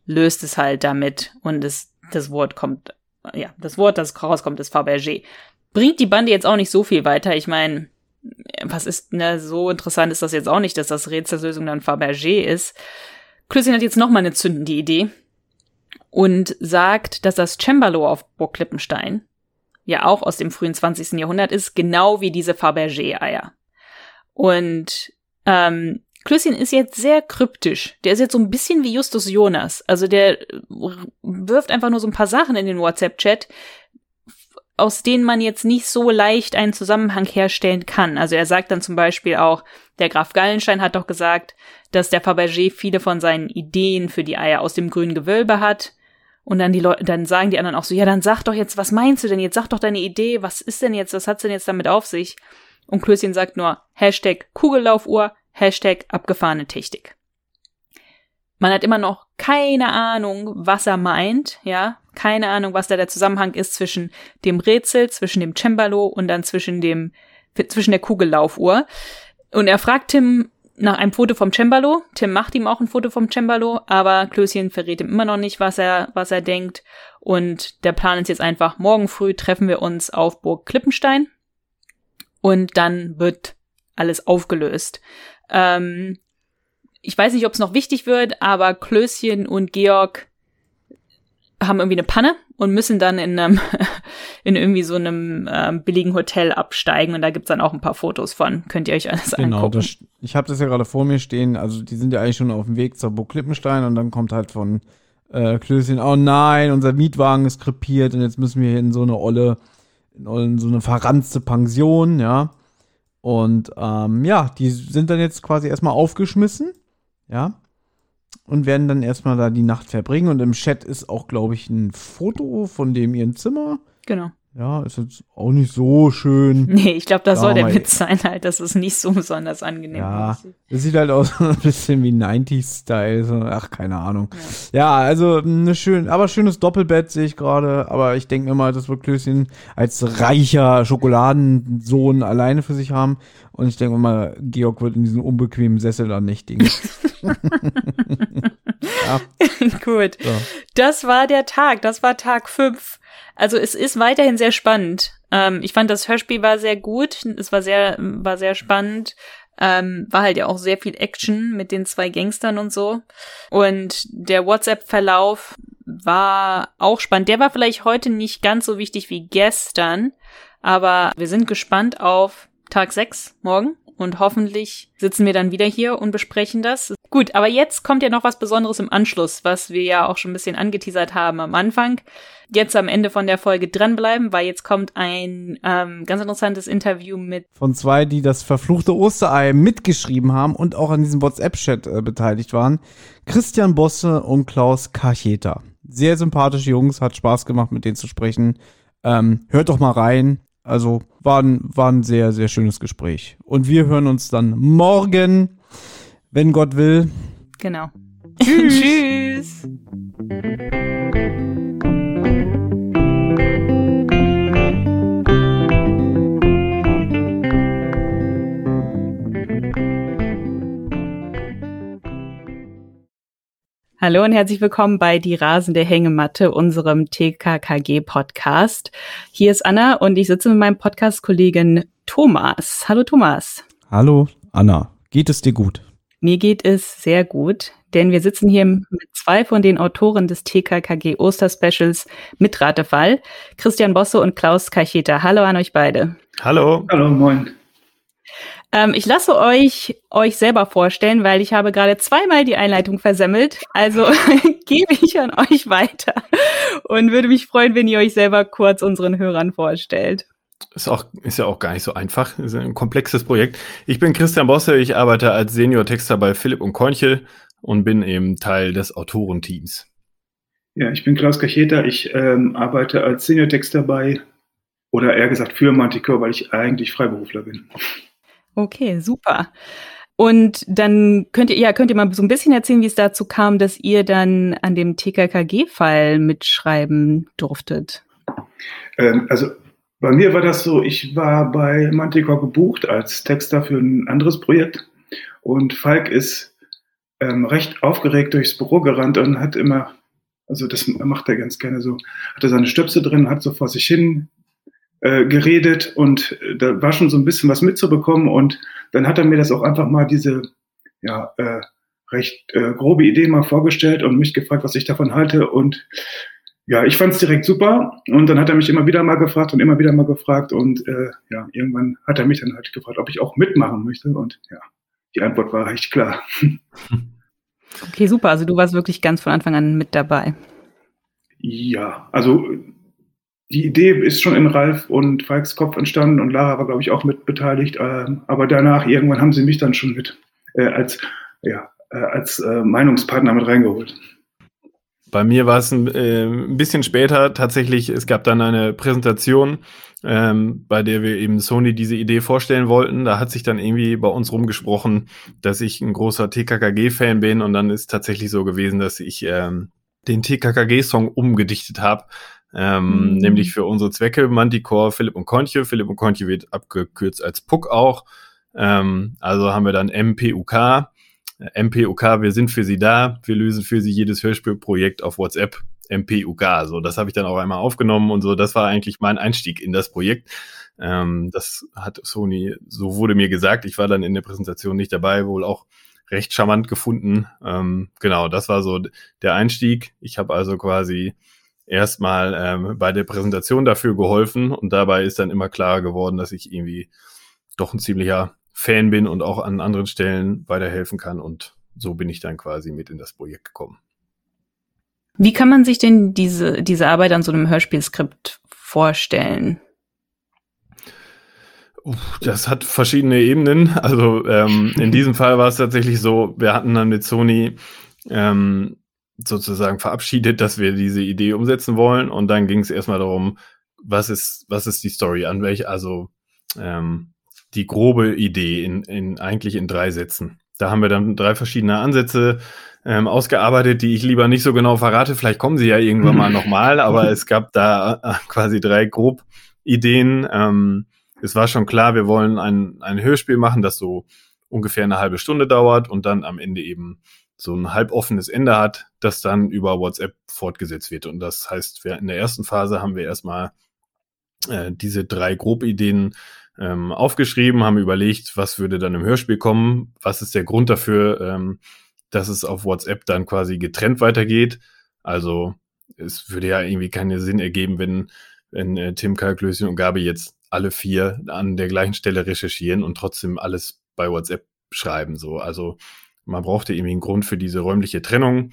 löst es halt damit und es, das Wort kommt, ja, das Wort, das rauskommt, ist Fabergé. Bringt die Bande jetzt auch nicht so viel weiter. Ich meine, was ist, ne, so interessant ist das jetzt auch nicht, dass das Rätsellösung dann Fabergé ist. Klößchen hat jetzt nochmal eine zündende Idee und sagt, dass das Cembalo auf Burg Klippenstein ja auch aus dem frühen 20. Jahrhundert ist, genau wie diese Fabergé-Eier. Und ähm, Klößchen ist jetzt sehr kryptisch. Der ist jetzt so ein bisschen wie Justus Jonas. Also der wirft einfach nur so ein paar Sachen in den WhatsApp-Chat, aus denen man jetzt nicht so leicht einen Zusammenhang herstellen kann. Also er sagt dann zum Beispiel auch, der Graf Gallenstein hat doch gesagt, dass der Fabergé viele von seinen Ideen für die Eier aus dem grünen Gewölbe hat. Und dann die Leute, dann sagen die anderen auch so, ja, dann sag doch jetzt, was meinst du denn jetzt? Sag doch deine Idee, was ist denn jetzt, was hat's denn jetzt damit auf sich? Und Klößchen sagt nur, Hashtag Kugellaufuhr, Hashtag abgefahrene Technik. Man hat immer noch keine Ahnung, was er meint, ja, keine Ahnung, was da der Zusammenhang ist zwischen dem Rätsel, zwischen dem Cembalo und dann zwischen dem, zwischen der Kugellaufuhr. Und er fragt Tim nach einem Foto vom Cembalo. Tim macht ihm auch ein Foto vom Cembalo, aber Klößchen verrät ihm immer noch nicht, was er, was er denkt. Und der Plan ist jetzt einfach, morgen früh treffen wir uns auf Burg Klippenstein. Und dann wird alles aufgelöst. Ähm, ich weiß nicht, ob es noch wichtig wird, aber Klößchen und Georg haben irgendwie eine Panne und müssen dann in einem in irgendwie so einem ähm, billigen Hotel absteigen und da gibt's dann auch ein paar Fotos von. Könnt ihr euch alles genau, angucken. Das, ich habe das ja gerade vor mir stehen. Also die sind ja eigentlich schon auf dem Weg zur Burg Klippenstein und dann kommt halt von äh, Klößchen, oh nein, unser Mietwagen ist krepiert und jetzt müssen wir in so eine olle, in so eine verranzte Pension, ja. Und ähm, ja, die sind dann jetzt quasi erstmal aufgeschmissen, ja und werden dann erstmal da die Nacht verbringen. Und im Chat ist auch, glaube ich, ein Foto von dem ihren Zimmer. Genau. Ja, ist jetzt auch nicht so schön. Nee, ich glaube, das soll der Witz sein, halt, dass es nicht so besonders angenehm ja, aussieht. Das sieht halt aus ein bisschen wie 90s-Style. So, ach, keine Ahnung. Ja, ja also eine schön, aber schönes Doppelbett sehe ich gerade. Aber ich denke mir mal, das wird Klößchen als reicher Schokoladensohn alleine für sich haben. Und ich denke mal, Georg wird in diesem unbequemen Sessel dann nächtigen. ja. Gut. So. Das war der Tag. Das war Tag 5. Also es ist weiterhin sehr spannend. Ähm, ich fand das Hörspiel war sehr gut. Es war sehr, war sehr spannend. Ähm, war halt ja auch sehr viel Action mit den zwei Gangstern und so. Und der WhatsApp-Verlauf war auch spannend. Der war vielleicht heute nicht ganz so wichtig wie gestern, aber wir sind gespannt auf Tag 6 morgen und hoffentlich sitzen wir dann wieder hier und besprechen das. Gut, aber jetzt kommt ja noch was Besonderes im Anschluss, was wir ja auch schon ein bisschen angeteasert haben am Anfang. Jetzt am Ende von der Folge dranbleiben, weil jetzt kommt ein ähm, ganz interessantes Interview mit von zwei, die das verfluchte Osterei mitgeschrieben haben und auch an diesem WhatsApp-Chat äh, beteiligt waren. Christian Bosse und Klaus Kacheta. Sehr sympathische Jungs, hat Spaß gemacht, mit denen zu sprechen. Ähm, hört doch mal rein. Also war ein, war ein sehr, sehr schönes Gespräch. Und wir hören uns dann morgen, wenn Gott will. Genau. Tschüss. Tschüss. Hallo und herzlich willkommen bei Die rasende Hängematte, unserem TKKG-Podcast. Hier ist Anna und ich sitze mit meinem Podcast-Kollegen Thomas. Hallo Thomas. Hallo Anna. Geht es dir gut? Mir geht es sehr gut, denn wir sitzen hier mit zwei von den Autoren des TKKG Osterspecials mit Ratefall, Christian Bosse und Klaus Kacheta. Hallo an euch beide. Hallo. Hallo, moin. Ähm, ich lasse euch euch selber vorstellen, weil ich habe gerade zweimal die Einleitung versemmelt. Also gebe ich an euch weiter und würde mich freuen, wenn ihr euch selber kurz unseren Hörern vorstellt. Ist, auch, ist ja auch gar nicht so einfach. Ist ein komplexes Projekt. Ich bin Christian Bosse, ich arbeite als Senior-Texter bei Philipp und Konche und bin eben Teil des Autorenteams. Ja, ich bin Klaus Kacheta, ich ähm, arbeite als Senior-Texter bei, oder eher gesagt für Manticore, weil ich eigentlich Freiberufler bin. Okay, super. Und dann könnt ihr, ja, könnt ihr mal so ein bisschen erzählen, wie es dazu kam, dass ihr dann an dem TKKG-Fall mitschreiben durftet. Ähm, also bei mir war das so, ich war bei Manticore gebucht als Texter für ein anderes Projekt und Falk ist ähm, recht aufgeregt durchs Büro gerannt und hat immer, also das macht er ganz gerne so, hatte seine Stöpsel drin, hat so vor sich hin äh, geredet und äh, da war schon so ein bisschen was mitzubekommen und dann hat er mir das auch einfach mal diese ja, äh, recht äh, grobe Idee mal vorgestellt und mich gefragt, was ich davon halte und ja, ich fand es direkt super und dann hat er mich immer wieder mal gefragt und immer wieder mal gefragt und äh, ja, irgendwann hat er mich dann halt gefragt, ob ich auch mitmachen möchte und ja, die Antwort war recht klar. Okay, super. Also du warst wirklich ganz von Anfang an mit dabei. Ja, also die Idee ist schon in Ralf und Falks Kopf entstanden und Lara war, glaube ich, auch mit beteiligt. Äh, aber danach, irgendwann haben sie mich dann schon mit äh, als, ja, äh, als äh, Meinungspartner mit reingeholt. Bei mir war es ein, äh, ein, bisschen später tatsächlich. Es gab dann eine Präsentation, ähm, bei der wir eben Sony diese Idee vorstellen wollten. Da hat sich dann irgendwie bei uns rumgesprochen, dass ich ein großer TKKG-Fan bin und dann ist tatsächlich so gewesen, dass ich ähm, den TKKG-Song umgedichtet habe ähm, mhm. nämlich für unsere Zwecke Manticore, Philipp und Kontje. Philipp und Kontje wird abgekürzt als Puck auch. Ähm, also haben wir dann MPUK. MPUK, wir sind für Sie da. Wir lösen für Sie jedes Hörspielprojekt auf WhatsApp. MPUK. So, das habe ich dann auch einmal aufgenommen und so. Das war eigentlich mein Einstieg in das Projekt. Ähm, das hat Sony, so wurde mir gesagt. Ich war dann in der Präsentation nicht dabei, wohl auch recht charmant gefunden. Ähm, genau, das war so der Einstieg. Ich habe also quasi erstmal ähm, bei der Präsentation dafür geholfen und dabei ist dann immer klarer geworden, dass ich irgendwie doch ein ziemlicher Fan bin und auch an anderen Stellen weiterhelfen kann und so bin ich dann quasi mit in das Projekt gekommen. Wie kann man sich denn diese, diese Arbeit an so einem Hörspielskript vorstellen? Das hat verschiedene Ebenen. Also ähm, in diesem Fall war es tatsächlich so, wir hatten dann mit Sony ähm, sozusagen verabschiedet, dass wir diese Idee umsetzen wollen. Und dann ging es erstmal darum, was ist, was ist die Story an welch, also ähm, die grobe Idee in, in eigentlich in drei Sätzen. Da haben wir dann drei verschiedene Ansätze ähm, ausgearbeitet, die ich lieber nicht so genau verrate. Vielleicht kommen sie ja irgendwann mal nochmal, aber es gab da äh, quasi drei grob Ideen. Ähm, es war schon klar, wir wollen ein, ein Hörspiel machen, das so ungefähr eine halbe Stunde dauert und dann am Ende eben so ein halboffenes Ende hat, das dann über WhatsApp fortgesetzt wird. Und das heißt, wir in der ersten Phase haben wir erstmal äh, diese drei Grobideen ähm, aufgeschrieben, haben überlegt, was würde dann im Hörspiel kommen, was ist der Grund dafür, ähm, dass es auf WhatsApp dann quasi getrennt weitergeht. Also es würde ja irgendwie keinen Sinn ergeben, wenn, wenn äh, Tim, Kalklöschen und Gabi jetzt alle vier an der gleichen Stelle recherchieren und trotzdem alles bei WhatsApp schreiben. So, also man brauchte irgendwie einen Grund für diese räumliche Trennung.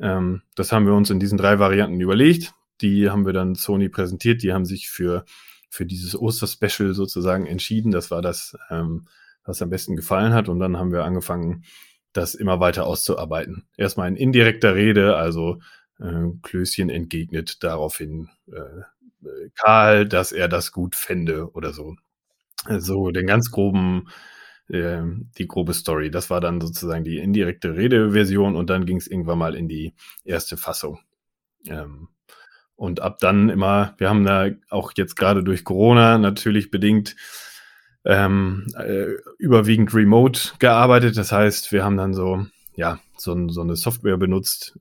Ähm, das haben wir uns in diesen drei Varianten überlegt. Die haben wir dann Sony präsentiert. Die haben sich für, für dieses Oster-Special sozusagen entschieden. Das war das, ähm, was am besten gefallen hat. Und dann haben wir angefangen, das immer weiter auszuarbeiten. Erstmal in indirekter Rede, also äh, Klößchen entgegnet daraufhin äh, Karl, dass er das gut fände oder so. So also den ganz groben äh, die grobe Story. Das war dann sozusagen die indirekte Redeversion und dann ging es irgendwann mal in die erste Fassung. Ähm, und ab dann immer, wir haben da auch jetzt gerade durch Corona natürlich bedingt ähm, äh, überwiegend remote gearbeitet. Das heißt, wir haben dann so, ja, so, so eine Software benutzt.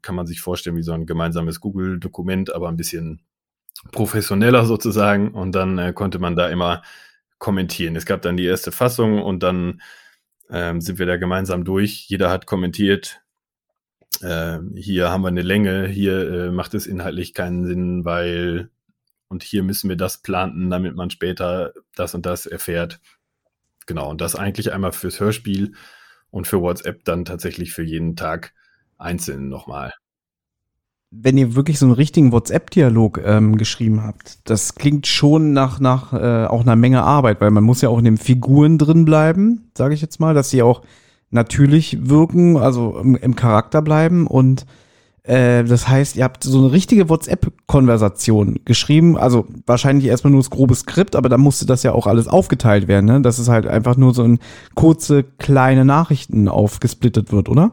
Kann man sich vorstellen wie so ein gemeinsames Google-Dokument, aber ein bisschen professioneller sozusagen. Und dann äh, konnte man da immer kommentieren. Es gab dann die erste Fassung und dann ähm, sind wir da gemeinsam durch. Jeder hat kommentiert, äh, hier haben wir eine Länge, hier äh, macht es inhaltlich keinen Sinn, weil und hier müssen wir das planten, damit man später das und das erfährt. Genau, und das eigentlich einmal fürs Hörspiel und für WhatsApp dann tatsächlich für jeden Tag einzeln nochmal wenn ihr wirklich so einen richtigen WhatsApp-Dialog ähm, geschrieben habt, das klingt schon nach, nach äh, auch einer Menge Arbeit, weil man muss ja auch in den Figuren drin bleiben, sage ich jetzt mal, dass sie auch natürlich wirken, also im, im Charakter bleiben und äh, das heißt, ihr habt so eine richtige WhatsApp-Konversation geschrieben, also wahrscheinlich erstmal nur das grobe Skript, aber da musste das ja auch alles aufgeteilt werden, ne? dass es halt einfach nur so ein kurze, kleine Nachrichten aufgesplittet wird, oder?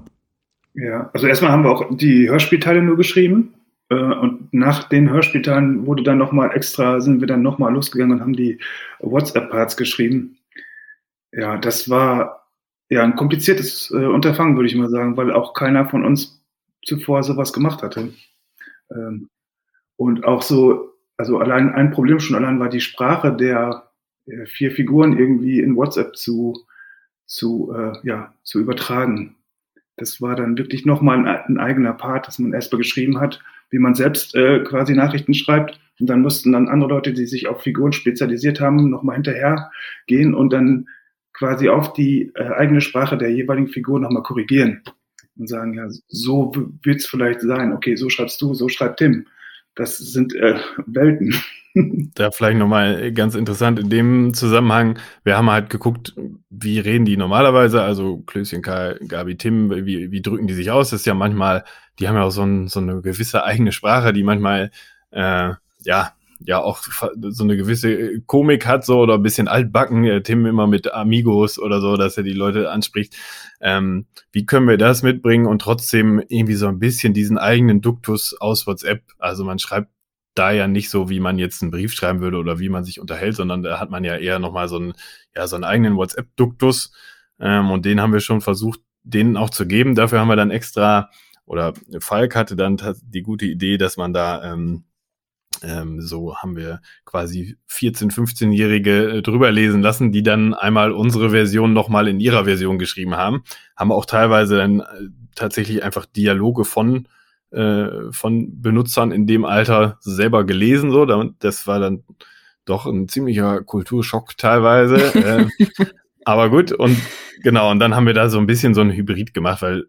Ja, also erstmal haben wir auch die Hörspielteile nur geschrieben. Äh, und nach den Hörspielteilen wurde dann nochmal extra, sind wir dann nochmal losgegangen und haben die WhatsApp-Parts geschrieben. Ja, das war ja ein kompliziertes äh, Unterfangen, würde ich mal sagen, weil auch keiner von uns zuvor sowas gemacht hatte. Ähm, und auch so, also allein ein Problem schon allein war die Sprache der äh, vier Figuren irgendwie in WhatsApp zu, zu, äh, ja, zu übertragen das war dann wirklich nochmal ein, ein eigener Part, dass man erstmal geschrieben hat, wie man selbst äh, quasi Nachrichten schreibt. Und dann mussten dann andere Leute, die sich auf Figuren spezialisiert haben, nochmal hinterher gehen und dann quasi auf die äh, eigene Sprache der jeweiligen Figur nochmal korrigieren und sagen, ja, so wird es vielleicht sein. Okay, so schreibst du, so schreibt Tim. Das sind äh, Welten. Da vielleicht nochmal ganz interessant in dem Zusammenhang. Wir haben halt geguckt, wie reden die normalerweise, also Klößchen, Karl, Gabi, Tim, wie, wie drücken die sich aus? Das ist ja manchmal, die haben ja auch so, ein, so eine gewisse eigene Sprache, die manchmal, äh, ja, ja auch so eine gewisse Komik hat, so oder ein bisschen altbacken, äh, Tim immer mit Amigos oder so, dass er die Leute anspricht. Ähm, wie können wir das mitbringen und trotzdem irgendwie so ein bisschen diesen eigenen Duktus aus WhatsApp? Also man schreibt da ja nicht so, wie man jetzt einen Brief schreiben würde oder wie man sich unterhält, sondern da hat man ja eher nochmal so einen, ja, so einen eigenen WhatsApp-Duktus. Ähm, und den haben wir schon versucht, denen auch zu geben. Dafür haben wir dann extra, oder Falk hatte dann die gute Idee, dass man da, ähm, ähm, so haben wir quasi 14-, 15-Jährige äh, drüber lesen lassen, die dann einmal unsere Version nochmal in ihrer Version geschrieben haben. Haben auch teilweise dann äh, tatsächlich einfach Dialoge von äh, von Benutzern in dem Alter selber gelesen. So, das war dann doch ein ziemlicher Kulturschock teilweise. äh, aber gut, und genau, und dann haben wir da so ein bisschen so ein Hybrid gemacht, weil,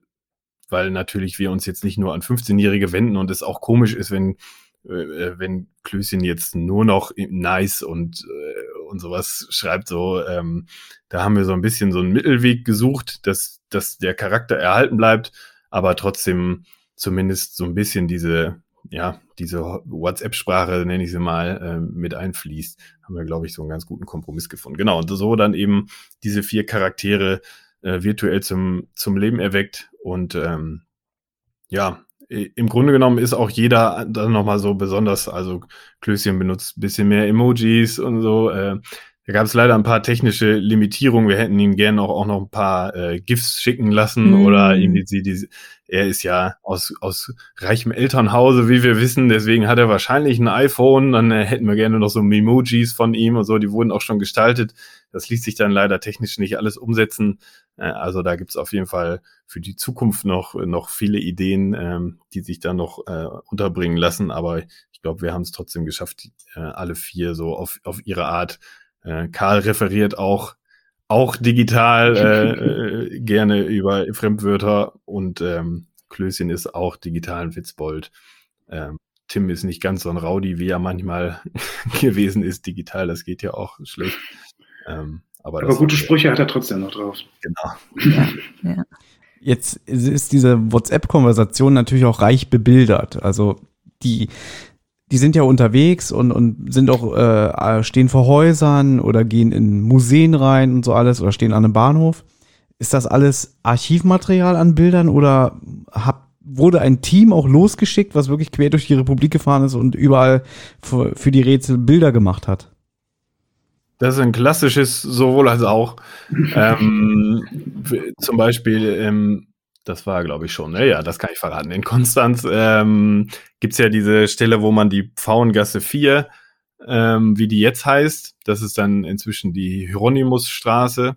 weil natürlich wir uns jetzt nicht nur an 15-Jährige wenden und es auch komisch ist, wenn, wenn Klößchen jetzt nur noch nice und, äh, und sowas schreibt, so, ähm, da haben wir so ein bisschen so einen Mittelweg gesucht, dass, dass der Charakter erhalten bleibt, aber trotzdem zumindest so ein bisschen diese, ja, diese WhatsApp-Sprache, nenne ich sie mal, äh, mit einfließt, haben wir, glaube ich, so einen ganz guten Kompromiss gefunden. Genau, und so dann eben diese vier Charaktere äh, virtuell zum, zum Leben erweckt und ähm, ja, im Grunde genommen ist auch jeder dann nochmal so besonders, also Klößchen benutzt ein bisschen mehr Emojis und so. Äh, da gab es leider ein paar technische Limitierungen. Wir hätten ihm gerne auch, auch noch ein paar äh, GIFs schicken lassen mm. oder irgendwie die, die, er ist ja aus, aus reichem Elternhause, wie wir wissen, deswegen hat er wahrscheinlich ein iPhone. Dann äh, hätten wir gerne noch so Emojis von ihm und so, die wurden auch schon gestaltet. Das ließ sich dann leider technisch nicht alles umsetzen. Äh, also da gibt's auf jeden Fall für die Zukunft noch, noch viele Ideen, ähm, die sich da noch äh, unterbringen lassen. Aber ich glaube, wir haben es trotzdem geschafft, äh, alle vier so auf, auf ihre Art äh, Karl referiert auch auch digital äh, äh, gerne über Fremdwörter und ähm, Klößchen ist auch digital ein Witzbold. Ähm, Tim ist nicht ganz so ein Rowdy, wie er manchmal gewesen ist, digital, das geht ja auch schlecht. Ähm, aber, aber gute Sprüche hat er trotzdem noch drauf. Genau. Ja, ja. Jetzt ist diese WhatsApp-Konversation natürlich auch reich bebildert. Also die die sind ja unterwegs und, und sind auch, äh, stehen vor Häusern oder gehen in Museen rein und so alles oder stehen an einem Bahnhof. Ist das alles Archivmaterial an Bildern oder hab, wurde ein Team auch losgeschickt, was wirklich quer durch die Republik gefahren ist und überall für, für die Rätsel Bilder gemacht hat? Das ist ein klassisches sowohl als auch. ähm, zum Beispiel ähm, Das war, glaube ich, schon. Ne? Ja, das kann ich verraten. In Konstanz ähm, gibt ja diese Stelle, wo man die Pfauengasse 4, ähm, wie die jetzt heißt, das ist dann inzwischen die Hieronymusstraße.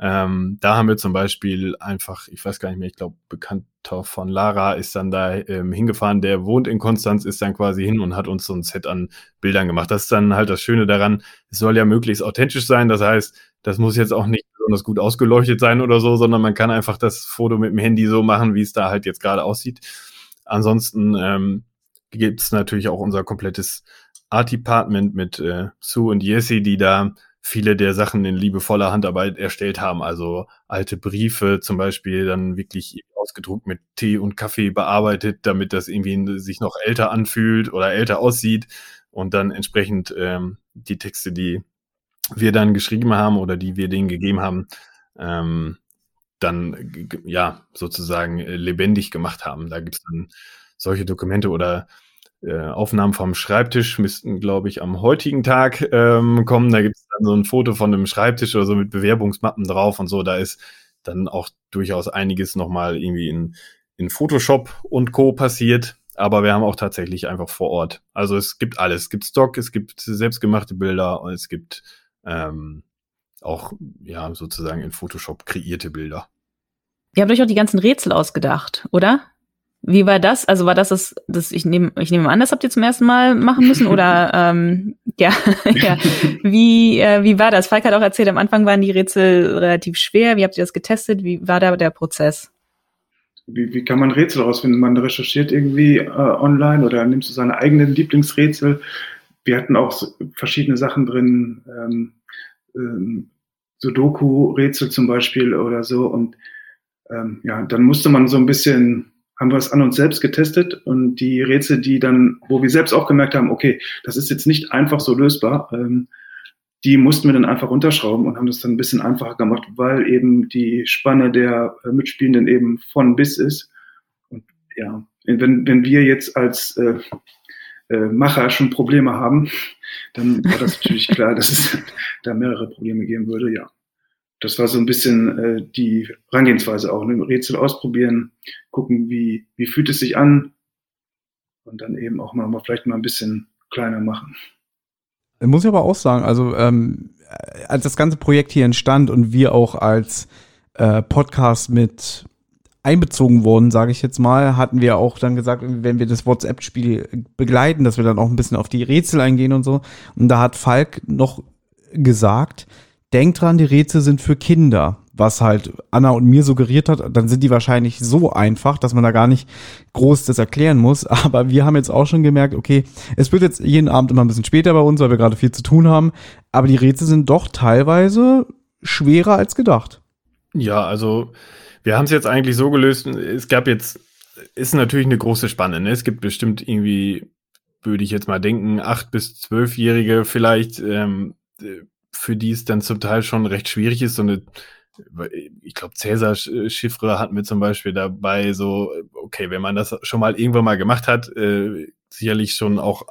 Ähm, da haben wir zum Beispiel einfach, ich weiß gar nicht mehr, ich glaube, Bekannter von Lara ist dann da ähm, hingefahren, der wohnt in Konstanz, ist dann quasi hin und hat uns so ein Set an Bildern gemacht. Das ist dann halt das Schöne daran, es soll ja möglichst authentisch sein. Das heißt, das muss jetzt auch nicht besonders gut ausgeleuchtet sein oder so, sondern man kann einfach das Foto mit dem Handy so machen, wie es da halt jetzt gerade aussieht. Ansonsten ähm, gibt es natürlich auch unser komplettes Art Department mit äh, Sue und Jesse, die da viele der Sachen in liebevoller Handarbeit erstellt haben. Also alte Briefe zum Beispiel dann wirklich ausgedruckt mit Tee und Kaffee bearbeitet, damit das irgendwie sich noch älter anfühlt oder älter aussieht und dann entsprechend ähm, die Texte, die wir dann geschrieben haben oder die wir denen gegeben haben, ähm, dann ja sozusagen äh, lebendig gemacht haben. Da gibt es dann solche Dokumente oder äh, Aufnahmen vom Schreibtisch müssten, glaube ich, am heutigen Tag ähm, kommen. Da gibt es dann so ein Foto von einem Schreibtisch oder so mit Bewerbungsmappen drauf und so. Da ist dann auch durchaus einiges nochmal irgendwie in, in Photoshop und Co. passiert. Aber wir haben auch tatsächlich einfach vor Ort. Also es gibt alles. Es gibt Stock, es gibt selbstgemachte Bilder es gibt ähm, auch ja sozusagen in Photoshop kreierte Bilder. Ihr habt euch auch die ganzen Rätsel ausgedacht, oder? Wie war das? Also war das das, das ich nehme ich nehme an, das habt ihr zum ersten Mal machen müssen oder ähm, ja, ja. Wie äh, wie war das? Falk hat auch erzählt, am Anfang waren die Rätsel relativ schwer. Wie habt ihr das getestet? Wie war da der Prozess? Wie, wie kann man Rätsel rausfinden? Man recherchiert irgendwie äh, online oder nimmst du seine eigenen Lieblingsrätsel? Wir hatten auch verschiedene Sachen drin, ähm, ähm, Sudoku-Rätsel zum Beispiel oder so und ähm, ja, dann musste man so ein bisschen haben wir es an uns selbst getestet und die Rätsel, die dann, wo wir selbst auch gemerkt haben, okay, das ist jetzt nicht einfach so lösbar, ähm, die mussten wir dann einfach runterschrauben und haben das dann ein bisschen einfacher gemacht, weil eben die Spanne der äh, Mitspielenden eben von bis ist. Und ja, wenn, wenn wir jetzt als äh, äh, Macher schon Probleme haben, dann war das natürlich klar, dass es da mehrere Probleme geben würde, ja das war so ein bisschen äh, die Herangehensweise auch. Ne? Rätsel ausprobieren, gucken, wie, wie fühlt es sich an und dann eben auch mal, mal vielleicht mal ein bisschen kleiner machen. Muss ich aber auch sagen, also ähm, als das ganze Projekt hier entstand und wir auch als äh, Podcast mit einbezogen wurden, sage ich jetzt mal, hatten wir auch dann gesagt, wenn wir das WhatsApp-Spiel begleiten, dass wir dann auch ein bisschen auf die Rätsel eingehen und so. Und da hat Falk noch gesagt, denk dran, die Rätsel sind für Kinder, was halt Anna und mir suggeriert hat, dann sind die wahrscheinlich so einfach, dass man da gar nicht groß das erklären muss. Aber wir haben jetzt auch schon gemerkt, okay, es wird jetzt jeden Abend immer ein bisschen später bei uns, weil wir gerade viel zu tun haben. Aber die Rätsel sind doch teilweise schwerer als gedacht. Ja, also wir haben es jetzt eigentlich so gelöst. Es gab jetzt, ist natürlich eine große Spanne. Ne? Es gibt bestimmt irgendwie, würde ich jetzt mal denken, acht bis zwölfjährige vielleicht. Ähm, für die es dann zum Teil schon recht schwierig ist, so eine ich glaube, Cäsar Chiffre hatten wir zum Beispiel dabei, so, okay, wenn man das schon mal irgendwann mal gemacht hat, äh, sicherlich schon auch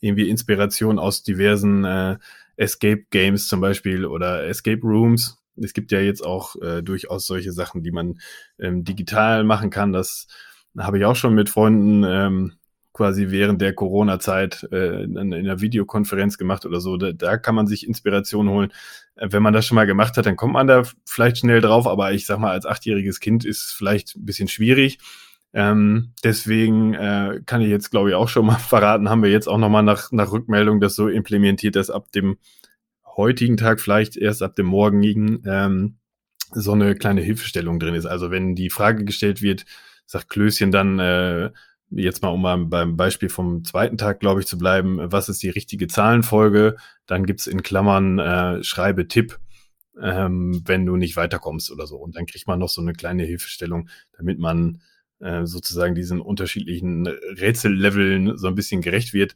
irgendwie Inspiration aus diversen äh, Escape Games zum Beispiel oder Escape Rooms. Es gibt ja jetzt auch äh, durchaus solche Sachen, die man ähm, digital machen kann. Das habe ich auch schon mit Freunden ähm, quasi während der Corona-Zeit äh, in, in einer Videokonferenz gemacht oder so. Da, da kann man sich Inspiration holen. Äh, wenn man das schon mal gemacht hat, dann kommt man da vielleicht schnell drauf, aber ich sag mal, als achtjähriges Kind ist es vielleicht ein bisschen schwierig. Ähm, deswegen äh, kann ich jetzt, glaube ich, auch schon mal verraten, haben wir jetzt auch nochmal nach, nach Rückmeldung das so implementiert, dass ab dem heutigen Tag, vielleicht erst ab dem morgigen, ähm, so eine kleine Hilfestellung drin ist. Also wenn die Frage gestellt wird, sagt Klößchen dann, äh, jetzt mal um mal beim Beispiel vom zweiten Tag, glaube ich, zu bleiben, was ist die richtige Zahlenfolge? Dann gibt's in Klammern äh, schreibe Tipp, ähm, wenn du nicht weiterkommst oder so. Und dann kriegt man noch so eine kleine Hilfestellung, damit man äh, sozusagen diesen unterschiedlichen Rätselleveln so ein bisschen gerecht wird,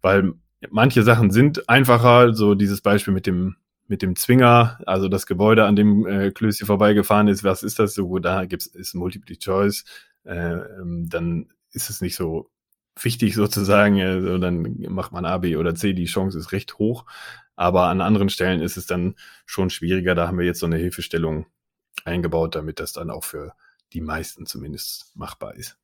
weil manche Sachen sind einfacher, so dieses Beispiel mit dem mit dem Zwinger, also das Gebäude, an dem äh, Klößchen vorbeigefahren ist, was ist das so? Da gibt's ist Multiple Choice. Äh, ähm, dann ist es nicht so wichtig sozusagen, also dann macht man A, B oder C, die Chance ist recht hoch. Aber an anderen Stellen ist es dann schon schwieriger. Da haben wir jetzt so eine Hilfestellung eingebaut, damit das dann auch für die meisten zumindest machbar ist.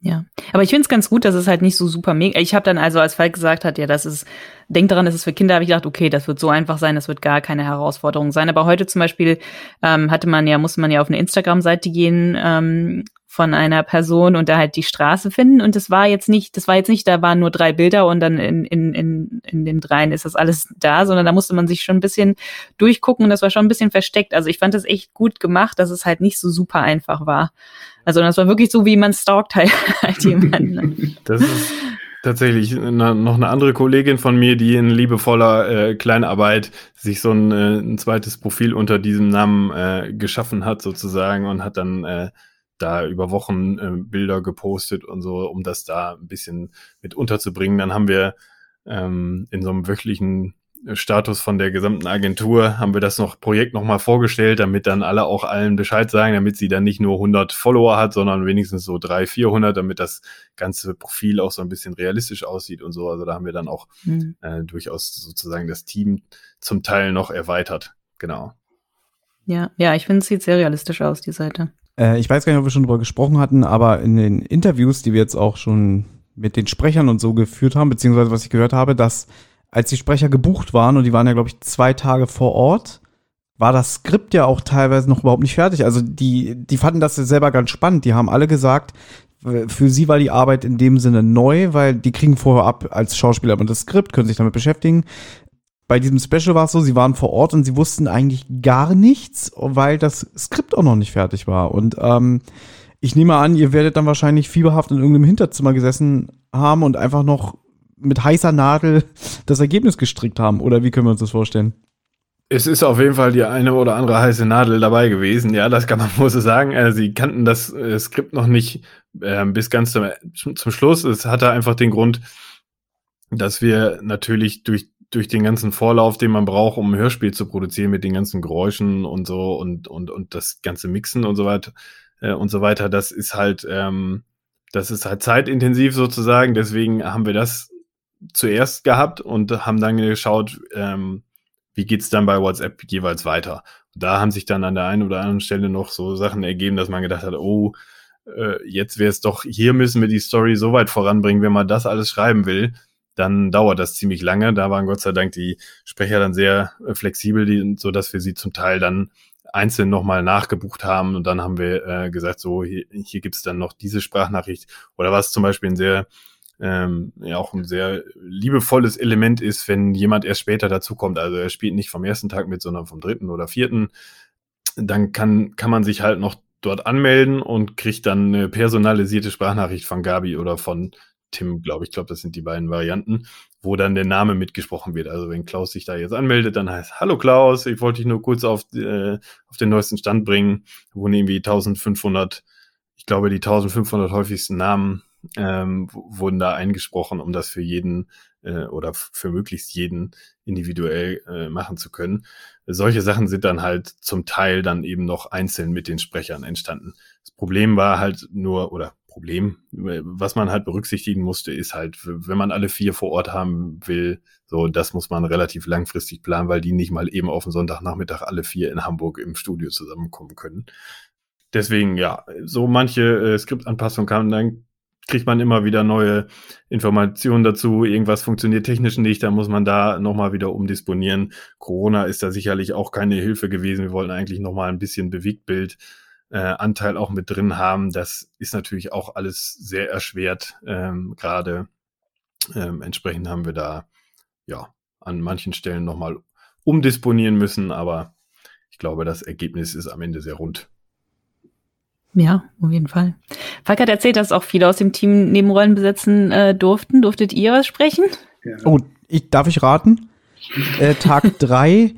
Ja, aber ich finde es ganz gut, dass es halt nicht so super mega. Ich habe dann also, als Falk gesagt hat, ja, das ist, denkt daran, das ist für Kinder, habe ich gedacht, okay, das wird so einfach sein, das wird gar keine Herausforderung sein. Aber heute zum Beispiel ähm, hatte man ja, musste man ja auf eine Instagram-Seite gehen ähm, von einer Person und da halt die Straße finden. Und das war jetzt nicht, das war jetzt nicht, da waren nur drei Bilder und dann in, in, in, in den dreien ist das alles da, sondern da musste man sich schon ein bisschen durchgucken und das war schon ein bisschen versteckt. Also ich fand das echt gut gemacht, dass es halt nicht so super einfach war. Also das war wirklich so, wie man stalkt halt, halt jemanden. Ne? Das ist tatsächlich eine, noch eine andere Kollegin von mir, die in liebevoller äh, Kleinarbeit sich so ein, äh, ein zweites Profil unter diesem Namen äh, geschaffen hat sozusagen und hat dann äh, da über Wochen äh, Bilder gepostet und so, um das da ein bisschen mit unterzubringen. Dann haben wir ähm, in so einem wöchentlichen Status von der gesamten Agentur haben wir das noch Projekt nochmal vorgestellt, damit dann alle auch allen Bescheid sagen, damit sie dann nicht nur 100 Follower hat, sondern wenigstens so 300, 400, damit das ganze Profil auch so ein bisschen realistisch aussieht und so. Also da haben wir dann auch mhm. äh, durchaus sozusagen das Team zum Teil noch erweitert. Genau. Ja, ja, ich finde, es sieht sehr realistisch aus, die Seite. Äh, ich weiß gar nicht, ob wir schon drüber gesprochen hatten, aber in den Interviews, die wir jetzt auch schon mit den Sprechern und so geführt haben, beziehungsweise was ich gehört habe, dass als die Sprecher gebucht waren, und die waren ja, glaube ich, zwei Tage vor Ort, war das Skript ja auch teilweise noch überhaupt nicht fertig. Also die, die fanden das ja selber ganz spannend. Die haben alle gesagt, für sie war die Arbeit in dem Sinne neu, weil die kriegen vorher ab als Schauspieler immer das Skript, können sich damit beschäftigen. Bei diesem Special war es so, sie waren vor Ort und sie wussten eigentlich gar nichts, weil das Skript auch noch nicht fertig war. Und ähm, ich nehme an, ihr werdet dann wahrscheinlich fieberhaft in irgendeinem Hinterzimmer gesessen haben und einfach noch mit heißer Nadel das Ergebnis gestrickt haben. Oder wie können wir uns das vorstellen? Es ist auf jeden Fall die eine oder andere heiße Nadel dabei gewesen. Ja, das kann man wohl so sagen. Äh, sie kannten das äh, Skript noch nicht äh, bis ganz zum, zum Schluss. Es hatte einfach den Grund, dass wir natürlich durch durch den ganzen Vorlauf, den man braucht, um ein Hörspiel zu produzieren, mit den ganzen Geräuschen und so und und und das ganze Mixen und so weiter äh, und so weiter, das ist halt ähm, das ist halt zeitintensiv sozusagen. Deswegen haben wir das zuerst gehabt und haben dann geschaut, ähm, wie geht's dann bei WhatsApp jeweils weiter. da haben sich dann an der einen oder anderen Stelle noch so Sachen ergeben, dass man gedacht hat, oh, äh, jetzt wäre es doch, hier müssen wir die Story so weit voranbringen, wenn man das alles schreiben will, dann dauert das ziemlich lange. Da waren Gott sei Dank die Sprecher dann sehr äh, flexibel, die, so dass wir sie zum Teil dann einzeln nochmal nachgebucht haben und dann haben wir äh, gesagt, so hier, hier gibt es dann noch diese Sprachnachricht oder was zum Beispiel ein sehr ähm, ja auch ein sehr liebevolles Element ist, wenn jemand erst später dazukommt. Also er spielt nicht vom ersten Tag mit, sondern vom dritten oder vierten. Dann kann, kann man sich halt noch dort anmelden und kriegt dann eine personalisierte Sprachnachricht von Gabi oder von Tim, glaube ich. Glaube, das sind die beiden Varianten, wo dann der Name mitgesprochen wird. Also wenn Klaus sich da jetzt anmeldet, dann heißt Hallo Klaus, ich wollte dich nur kurz auf, äh, auf den neuesten Stand bringen. Wo irgendwie 1500, ich glaube, die 1500 häufigsten Namen ähm, wurden da eingesprochen, um das für jeden äh, oder für möglichst jeden individuell äh, machen zu können. Solche Sachen sind dann halt zum Teil dann eben noch einzeln mit den Sprechern entstanden. Das Problem war halt nur, oder Problem, was man halt berücksichtigen musste, ist halt, wenn man alle vier vor Ort haben will, so, das muss man relativ langfristig planen, weil die nicht mal eben auf den Sonntagnachmittag alle vier in Hamburg im Studio zusammenkommen können. Deswegen, ja, so manche äh, Skriptanpassungen kamen dann kriegt man immer wieder neue Informationen dazu. Irgendwas funktioniert technisch nicht, da muss man da nochmal wieder umdisponieren. Corona ist da sicherlich auch keine Hilfe gewesen. Wir wollten eigentlich nochmal ein bisschen Bewegtbild äh, Anteil auch mit drin haben. Das ist natürlich auch alles sehr erschwert ähm, gerade. Ähm, entsprechend haben wir da ja an manchen Stellen nochmal umdisponieren müssen, aber ich glaube, das Ergebnis ist am Ende sehr rund. Ja, auf jeden Fall. Falk hat erzählt, dass auch viele aus dem Team Nebenrollen besetzen äh, durften. Durftet ihr was sprechen? Ja. Oh, ich, darf ich raten? äh, Tag drei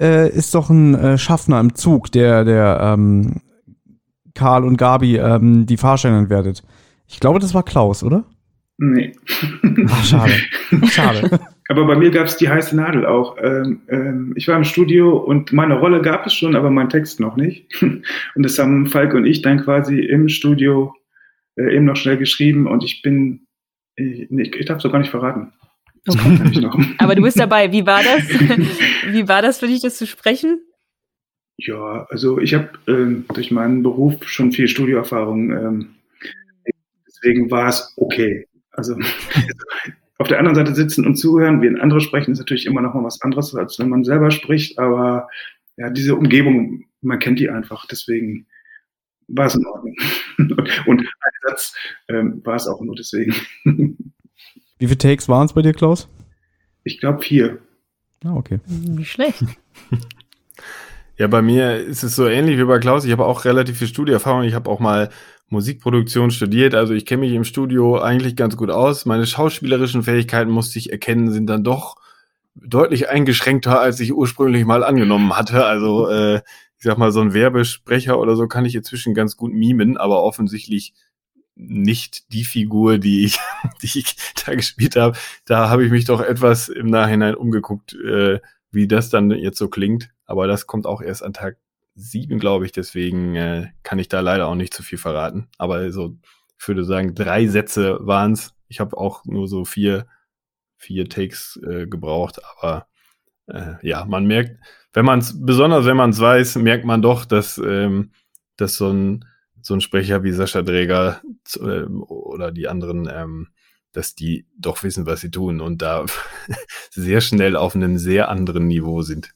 äh, ist doch ein äh, Schaffner im Zug, der, der ähm, Karl und Gabi ähm, die Fahrscheine entwertet. Ich glaube, das war Klaus, oder? Nee. Ach, schade. Schade. Aber bei mir gab es die heiße Nadel auch. Ähm, ähm, ich war im Studio und meine Rolle gab es schon, aber mein Text noch nicht. Und das haben Falk und ich dann quasi im Studio äh, eben noch schnell geschrieben und ich bin, ich, nee, ich darf es doch gar nicht verraten. Okay. aber du bist dabei. Wie war das? Wie war das für dich, das zu sprechen? Ja, also ich habe ähm, durch meinen Beruf schon viel Studioerfahrung. Ähm, deswegen war es okay. Also auf der anderen Seite sitzen und zuhören, wie andere sprechen, ist natürlich immer noch mal was anderes, als wenn man selber spricht. Aber ja, diese Umgebung, man kennt die einfach. Deswegen war es in Ordnung. und ein Satz ähm, war es auch nur deswegen. Wie viele Takes waren es bei dir, Klaus? Ich glaube vier. Ah, okay. Nicht schlecht. Ja, bei mir ist es so ähnlich wie bei Klaus. Ich habe auch relativ viel Studieerfahrung. Ich habe auch mal Musikproduktion studiert. Also ich kenne mich im Studio eigentlich ganz gut aus. Meine schauspielerischen Fähigkeiten, musste ich erkennen, sind dann doch deutlich eingeschränkter, als ich ursprünglich mal angenommen hatte. Also äh, ich sag mal, so ein Werbesprecher oder so kann ich inzwischen ganz gut mimen, aber offensichtlich nicht die Figur, die ich, die ich da gespielt habe. Da habe ich mich doch etwas im Nachhinein umgeguckt, äh, wie das dann jetzt so klingt. Aber das kommt auch erst an Tag sieben, glaube ich. Deswegen äh, kann ich da leider auch nicht zu viel verraten. Aber so, ich würde sagen, drei Sätze waren's. Ich habe auch nur so vier, vier Takes äh, gebraucht. Aber äh, ja, man merkt, wenn man es, besonders wenn man es weiß, merkt man doch, dass, ähm, dass so ein, so ein Sprecher wie Sascha Dräger äh, oder die anderen ähm, dass die doch wissen, was sie tun und da sehr schnell auf einem sehr anderen Niveau sind.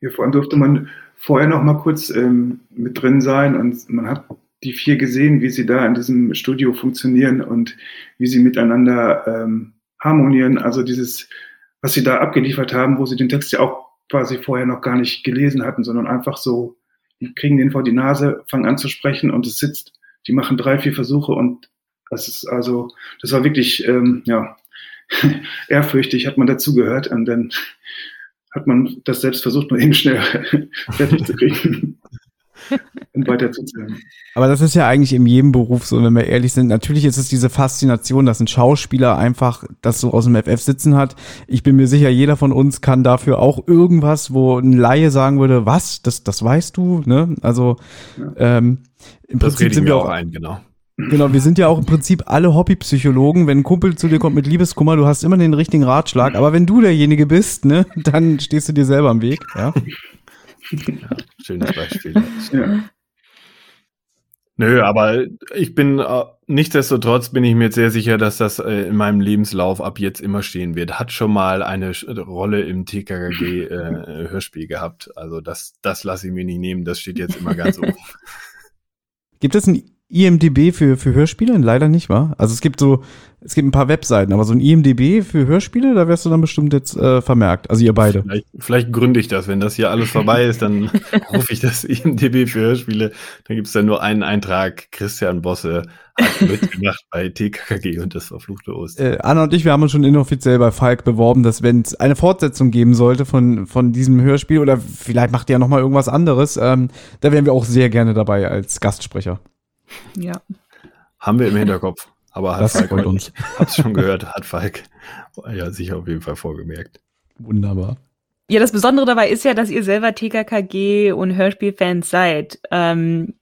Ja, vor allem durfte man vorher noch mal kurz ähm, mit drin sein und man hat die vier gesehen, wie sie da in diesem Studio funktionieren und wie sie miteinander ähm, harmonieren. Also dieses, was sie da abgeliefert haben, wo sie den Text ja auch quasi vorher noch gar nicht gelesen hatten, sondern einfach so, die kriegen den vor die Nase, fangen an zu sprechen und es sitzt. Die machen drei, vier Versuche und das ist also, das war wirklich, ähm, ja, ehrfürchtig, hat man dazugehört und dann hat man das selbst versucht, nur eben schnell fertig zu kriegen. und weiterzuzählen. Aber das ist ja eigentlich in jedem Beruf so, wenn wir ehrlich sind. Natürlich ist es diese Faszination, dass ein Schauspieler einfach das so aus dem FF sitzen hat. Ich bin mir sicher, jeder von uns kann dafür auch irgendwas, wo ein Laie sagen würde, was, das, das weißt du, ne? Also ja. ähm, im das Prinzip sind wir auch ein, genau. Genau, wir sind ja auch im Prinzip alle Hobbypsychologen. Wenn ein Kumpel zu dir kommt mit Liebeskummer, du hast immer den richtigen Ratschlag. Aber wenn du derjenige bist, ne, dann stehst du dir selber am Weg. Ja, ja schönes Beispiel. Ja. Nö, aber ich bin, äh, nichtsdestotrotz bin ich mir sehr sicher, dass das äh, in meinem Lebenslauf ab jetzt immer stehen wird. Hat schon mal eine Rolle im TKKG-Hörspiel äh, gehabt. Also das, das lasse ich mir nicht nehmen. Das steht jetzt immer ganz oben. Gibt es ein IMDB für, für Hörspiele? Leider nicht, wa? Also es gibt so, es gibt ein paar Webseiten, aber so ein IMDB für Hörspiele, da wärst du dann bestimmt jetzt äh, vermerkt. Also ihr beide. Vielleicht, vielleicht gründe ich das, wenn das hier alles vorbei ist, dann rufe ich das IMDB für Hörspiele. Dann gibt es dann nur einen Eintrag, Christian Bosse hat mitgemacht bei TKKG und das verfluchte Ost. Äh, Anna und ich, wir haben uns schon inoffiziell bei Falk beworben, dass wenn es eine Fortsetzung geben sollte von, von diesem Hörspiel oder vielleicht macht ihr ja noch mal irgendwas anderes, ähm, da wären wir auch sehr gerne dabei als Gastsprecher. Ja. Haben wir im Hinterkopf. Aber hat das Falk freut uns. Hab's schon gehört, hat Falk ja sich auf jeden Fall vorgemerkt. Wunderbar. Ja, das Besondere dabei ist ja, dass ihr selber TKKG und Hörspielfans seid. Ähm,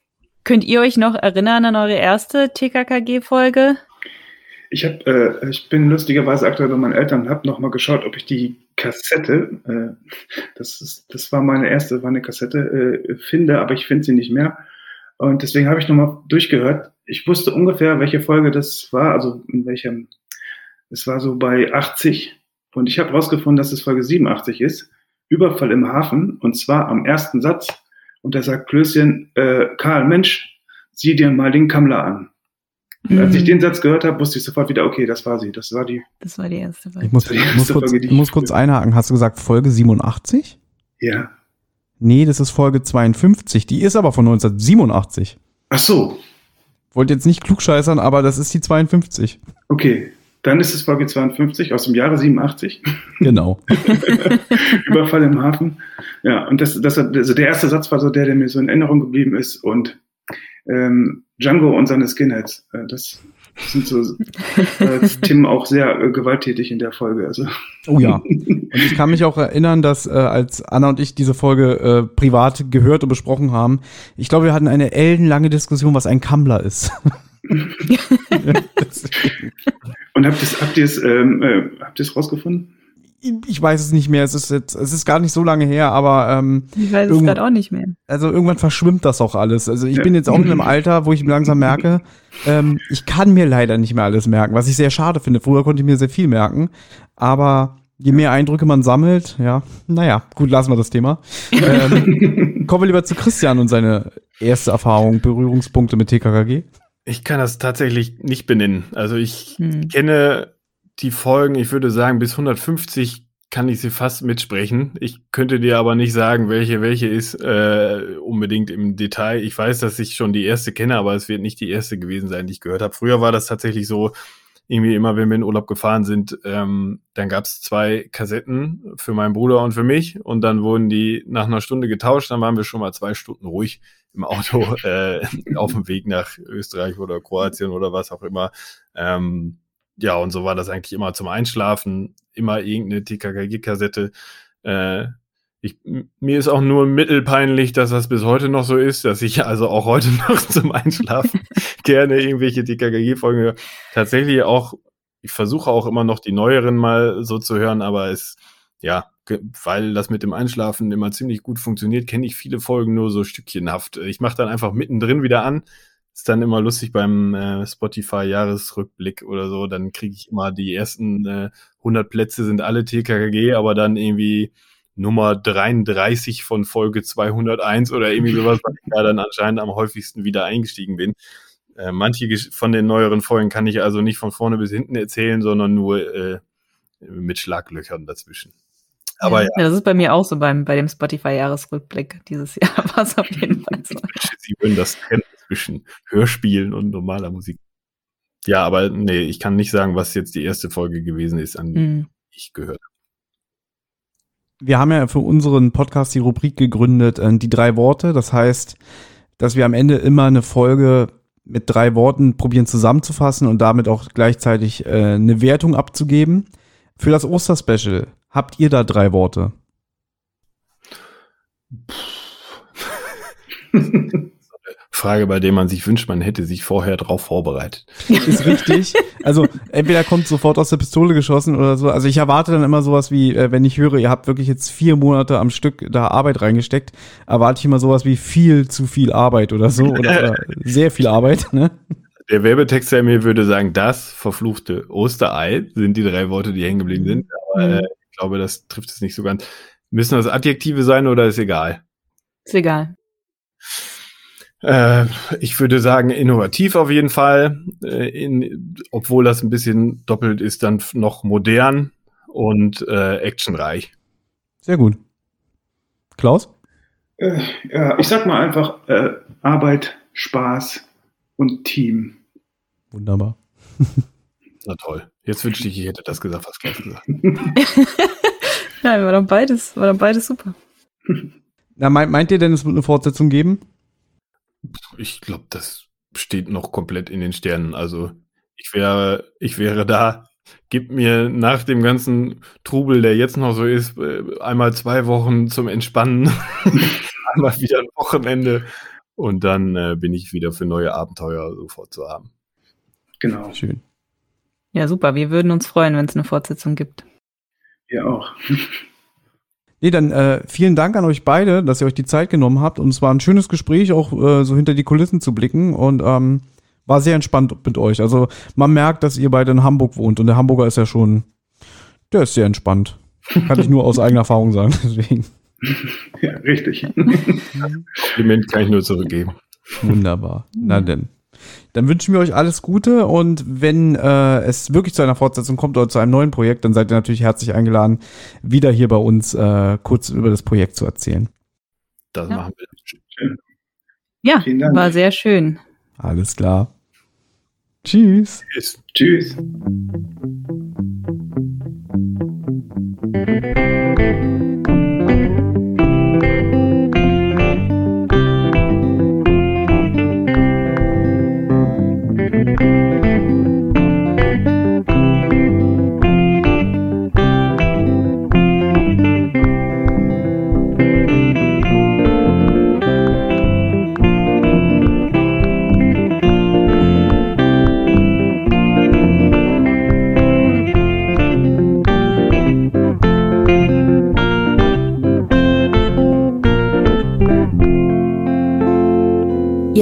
könnt ihr euch noch erinnern an eure erste TKKG-Folge? Ich hab, äh, ich bin lustigerweise aktuell bei meinen Eltern und habe nochmal geschaut, ob ich die Kassette, äh, das, ist, das war meine erste, war eine Kassette, äh, finde, aber ich finde sie nicht mehr. Und deswegen habe ich nochmal durchgehört. Ich wusste ungefähr, welche Folge das war, also in welchem. Es war so bei 80. Und ich habe rausgefunden, dass es Folge 87 ist. Überfall im Hafen. Und zwar am ersten Satz. Und da sagt Klößchen, äh, Karl, Mensch, sieh dir mal den Kammler an. Mhm. Als ich mhm. den Satz gehört habe, wusste ich sofort wieder, okay, das war sie. Das war die. Das war die erste Folge. Ich muss, ich muss, kurz, Folge, ich muss kurz einhaken. Hast du gesagt Folge 87? Ja. Nee, das ist Folge 52. Die ist aber von 1987. Ach so. Wollte jetzt nicht klugscheißern, aber das ist die 52. Okay, dann ist es Folge 52 aus dem Jahre 87. Genau. Überfall im Hafen. Ja, und das, das, also der erste Satz war so der, der mir so in Erinnerung geblieben ist. Und ähm, Django und seine Skinheads. Äh, das sind so äh, Tim auch sehr äh, gewalttätig in der Folge. Also. Oh ja. Und ich kann mich auch erinnern, dass äh, als Anna und ich diese Folge äh, privat gehört und besprochen haben, ich glaube, wir hatten eine ellenlange Diskussion, was ein Kammler ist. und habt ihr es habt ähm, äh, habt rausgefunden? Ich weiß es nicht mehr. Es ist jetzt, es ist gar nicht so lange her, aber ähm, ich weiß es gerade auch nicht mehr. Also irgendwann verschwimmt das auch alles. Also ich ja. bin jetzt auch in einem Alter, wo ich langsam merke, ähm, ich kann mir leider nicht mehr alles merken, was ich sehr schade finde. Früher konnte ich mir sehr viel merken, aber je mehr Eindrücke man sammelt, ja, naja, gut, lassen wir das Thema. ähm, kommen wir lieber zu Christian und seine erste Erfahrung, Berührungspunkte mit TKKG. Ich kann das tatsächlich nicht benennen. Also ich hm. kenne die Folgen, ich würde sagen, bis 150 kann ich sie fast mitsprechen. Ich könnte dir aber nicht sagen, welche welche ist äh, unbedingt im Detail. Ich weiß, dass ich schon die erste kenne, aber es wird nicht die erste gewesen sein, die ich gehört habe. Früher war das tatsächlich so, irgendwie immer, wenn wir in Urlaub gefahren sind, ähm, dann gab es zwei Kassetten für meinen Bruder und für mich und dann wurden die nach einer Stunde getauscht, dann waren wir schon mal zwei Stunden ruhig im Auto äh, auf dem Weg nach Österreich oder Kroatien oder was auch immer. Ähm, ja, und so war das eigentlich immer zum Einschlafen, immer irgendeine TKKG-Kassette. Äh, ich, mir ist auch nur mittelpeinlich, dass das bis heute noch so ist, dass ich also auch heute noch zum Einschlafen gerne irgendwelche TKKG-Folgen höre. Tatsächlich auch, ich versuche auch immer noch die neueren mal so zu hören, aber es, ja, weil das mit dem Einschlafen immer ziemlich gut funktioniert, kenne ich viele Folgen nur so stückchenhaft. Ich mache dann einfach mittendrin wieder an ist dann immer lustig beim äh, Spotify-Jahresrückblick oder so. Dann kriege ich immer die ersten äh, 100 Plätze sind alle TKKG, aber dann irgendwie Nummer 33 von Folge 201 oder irgendwie sowas, weil ich da dann anscheinend am häufigsten wieder eingestiegen bin. Äh, manche von den neueren Folgen kann ich also nicht von vorne bis hinten erzählen, sondern nur äh, mit Schlaglöchern dazwischen. Aber ja. ja. Das ist bei mir auch so beim, bei dem Spotify-Jahresrückblick dieses Jahr war es auf jeden Fall so. Sie würden das trennen zwischen Hörspielen und normaler Musik. Ja, aber nee, ich kann nicht sagen, was jetzt die erste Folge gewesen ist, an die mhm. ich gehört habe. Wir haben ja für unseren Podcast die Rubrik gegründet, äh, die drei Worte. Das heißt, dass wir am Ende immer eine Folge mit drei Worten probieren zusammenzufassen und damit auch gleichzeitig äh, eine Wertung abzugeben. Für das Osterspecial habt ihr da drei Worte? Frage, bei der man sich wünscht, man hätte sich vorher drauf vorbereitet. Ist richtig. Also entweder kommt sofort aus der Pistole geschossen oder so. Also ich erwarte dann immer sowas wie, äh, wenn ich höre, ihr habt wirklich jetzt vier Monate am Stück da Arbeit reingesteckt, erwarte ich immer sowas wie viel zu viel Arbeit oder so oder, oder sehr viel Arbeit. Ne? Der Werbetext in mir würde sagen, das verfluchte Osterei sind die drei Worte, die hängen geblieben sind. Aber mhm. äh, ich glaube, das trifft es nicht so ganz. Müssen das Adjektive sein oder ist egal? Ist egal. Äh, ich würde sagen, innovativ auf jeden Fall, äh, in, obwohl das ein bisschen doppelt ist, dann noch modern und äh, actionreich. Sehr gut. Klaus? Äh, ja, ich sag mal einfach äh, Arbeit, Spaß und Team. Wunderbar. Na toll. Jetzt wünschte ich, ich hätte das gesagt, was Klaus gesagt Nein, war dann beides, war dann beides super. Na, meint, meint ihr denn, es wird eine Fortsetzung geben? Ich glaube, das steht noch komplett in den Sternen. Also ich wäre, ich wäre da. Gib mir nach dem ganzen Trubel, der jetzt noch so ist, äh, einmal zwei Wochen zum Entspannen, einmal wieder ein Wochenende und dann äh, bin ich wieder für neue Abenteuer sofort zu haben. Genau. Schön. Ja, super. Wir würden uns freuen, wenn es eine Fortsetzung gibt. Wir auch. Nee, dann äh, vielen Dank an euch beide, dass ihr euch die Zeit genommen habt. Und es war ein schönes Gespräch, auch äh, so hinter die Kulissen zu blicken. Und ähm, war sehr entspannt mit euch. Also man merkt, dass ihr beide in Hamburg wohnt. Und der Hamburger ist ja schon, der ist sehr entspannt. Kann ich nur aus eigener Erfahrung sagen. Deswegen. Ja, richtig. Kompliment kann ich nur zurückgeben. Wunderbar. Na denn. Dann wünschen wir euch alles Gute und wenn äh, es wirklich zu einer Fortsetzung kommt oder zu einem neuen Projekt, dann seid ihr natürlich herzlich eingeladen, wieder hier bei uns äh, kurz über das Projekt zu erzählen. Das ja. machen wir. Ja, war sehr schön. Alles klar. Tschüss. Tschüss. Tschüss.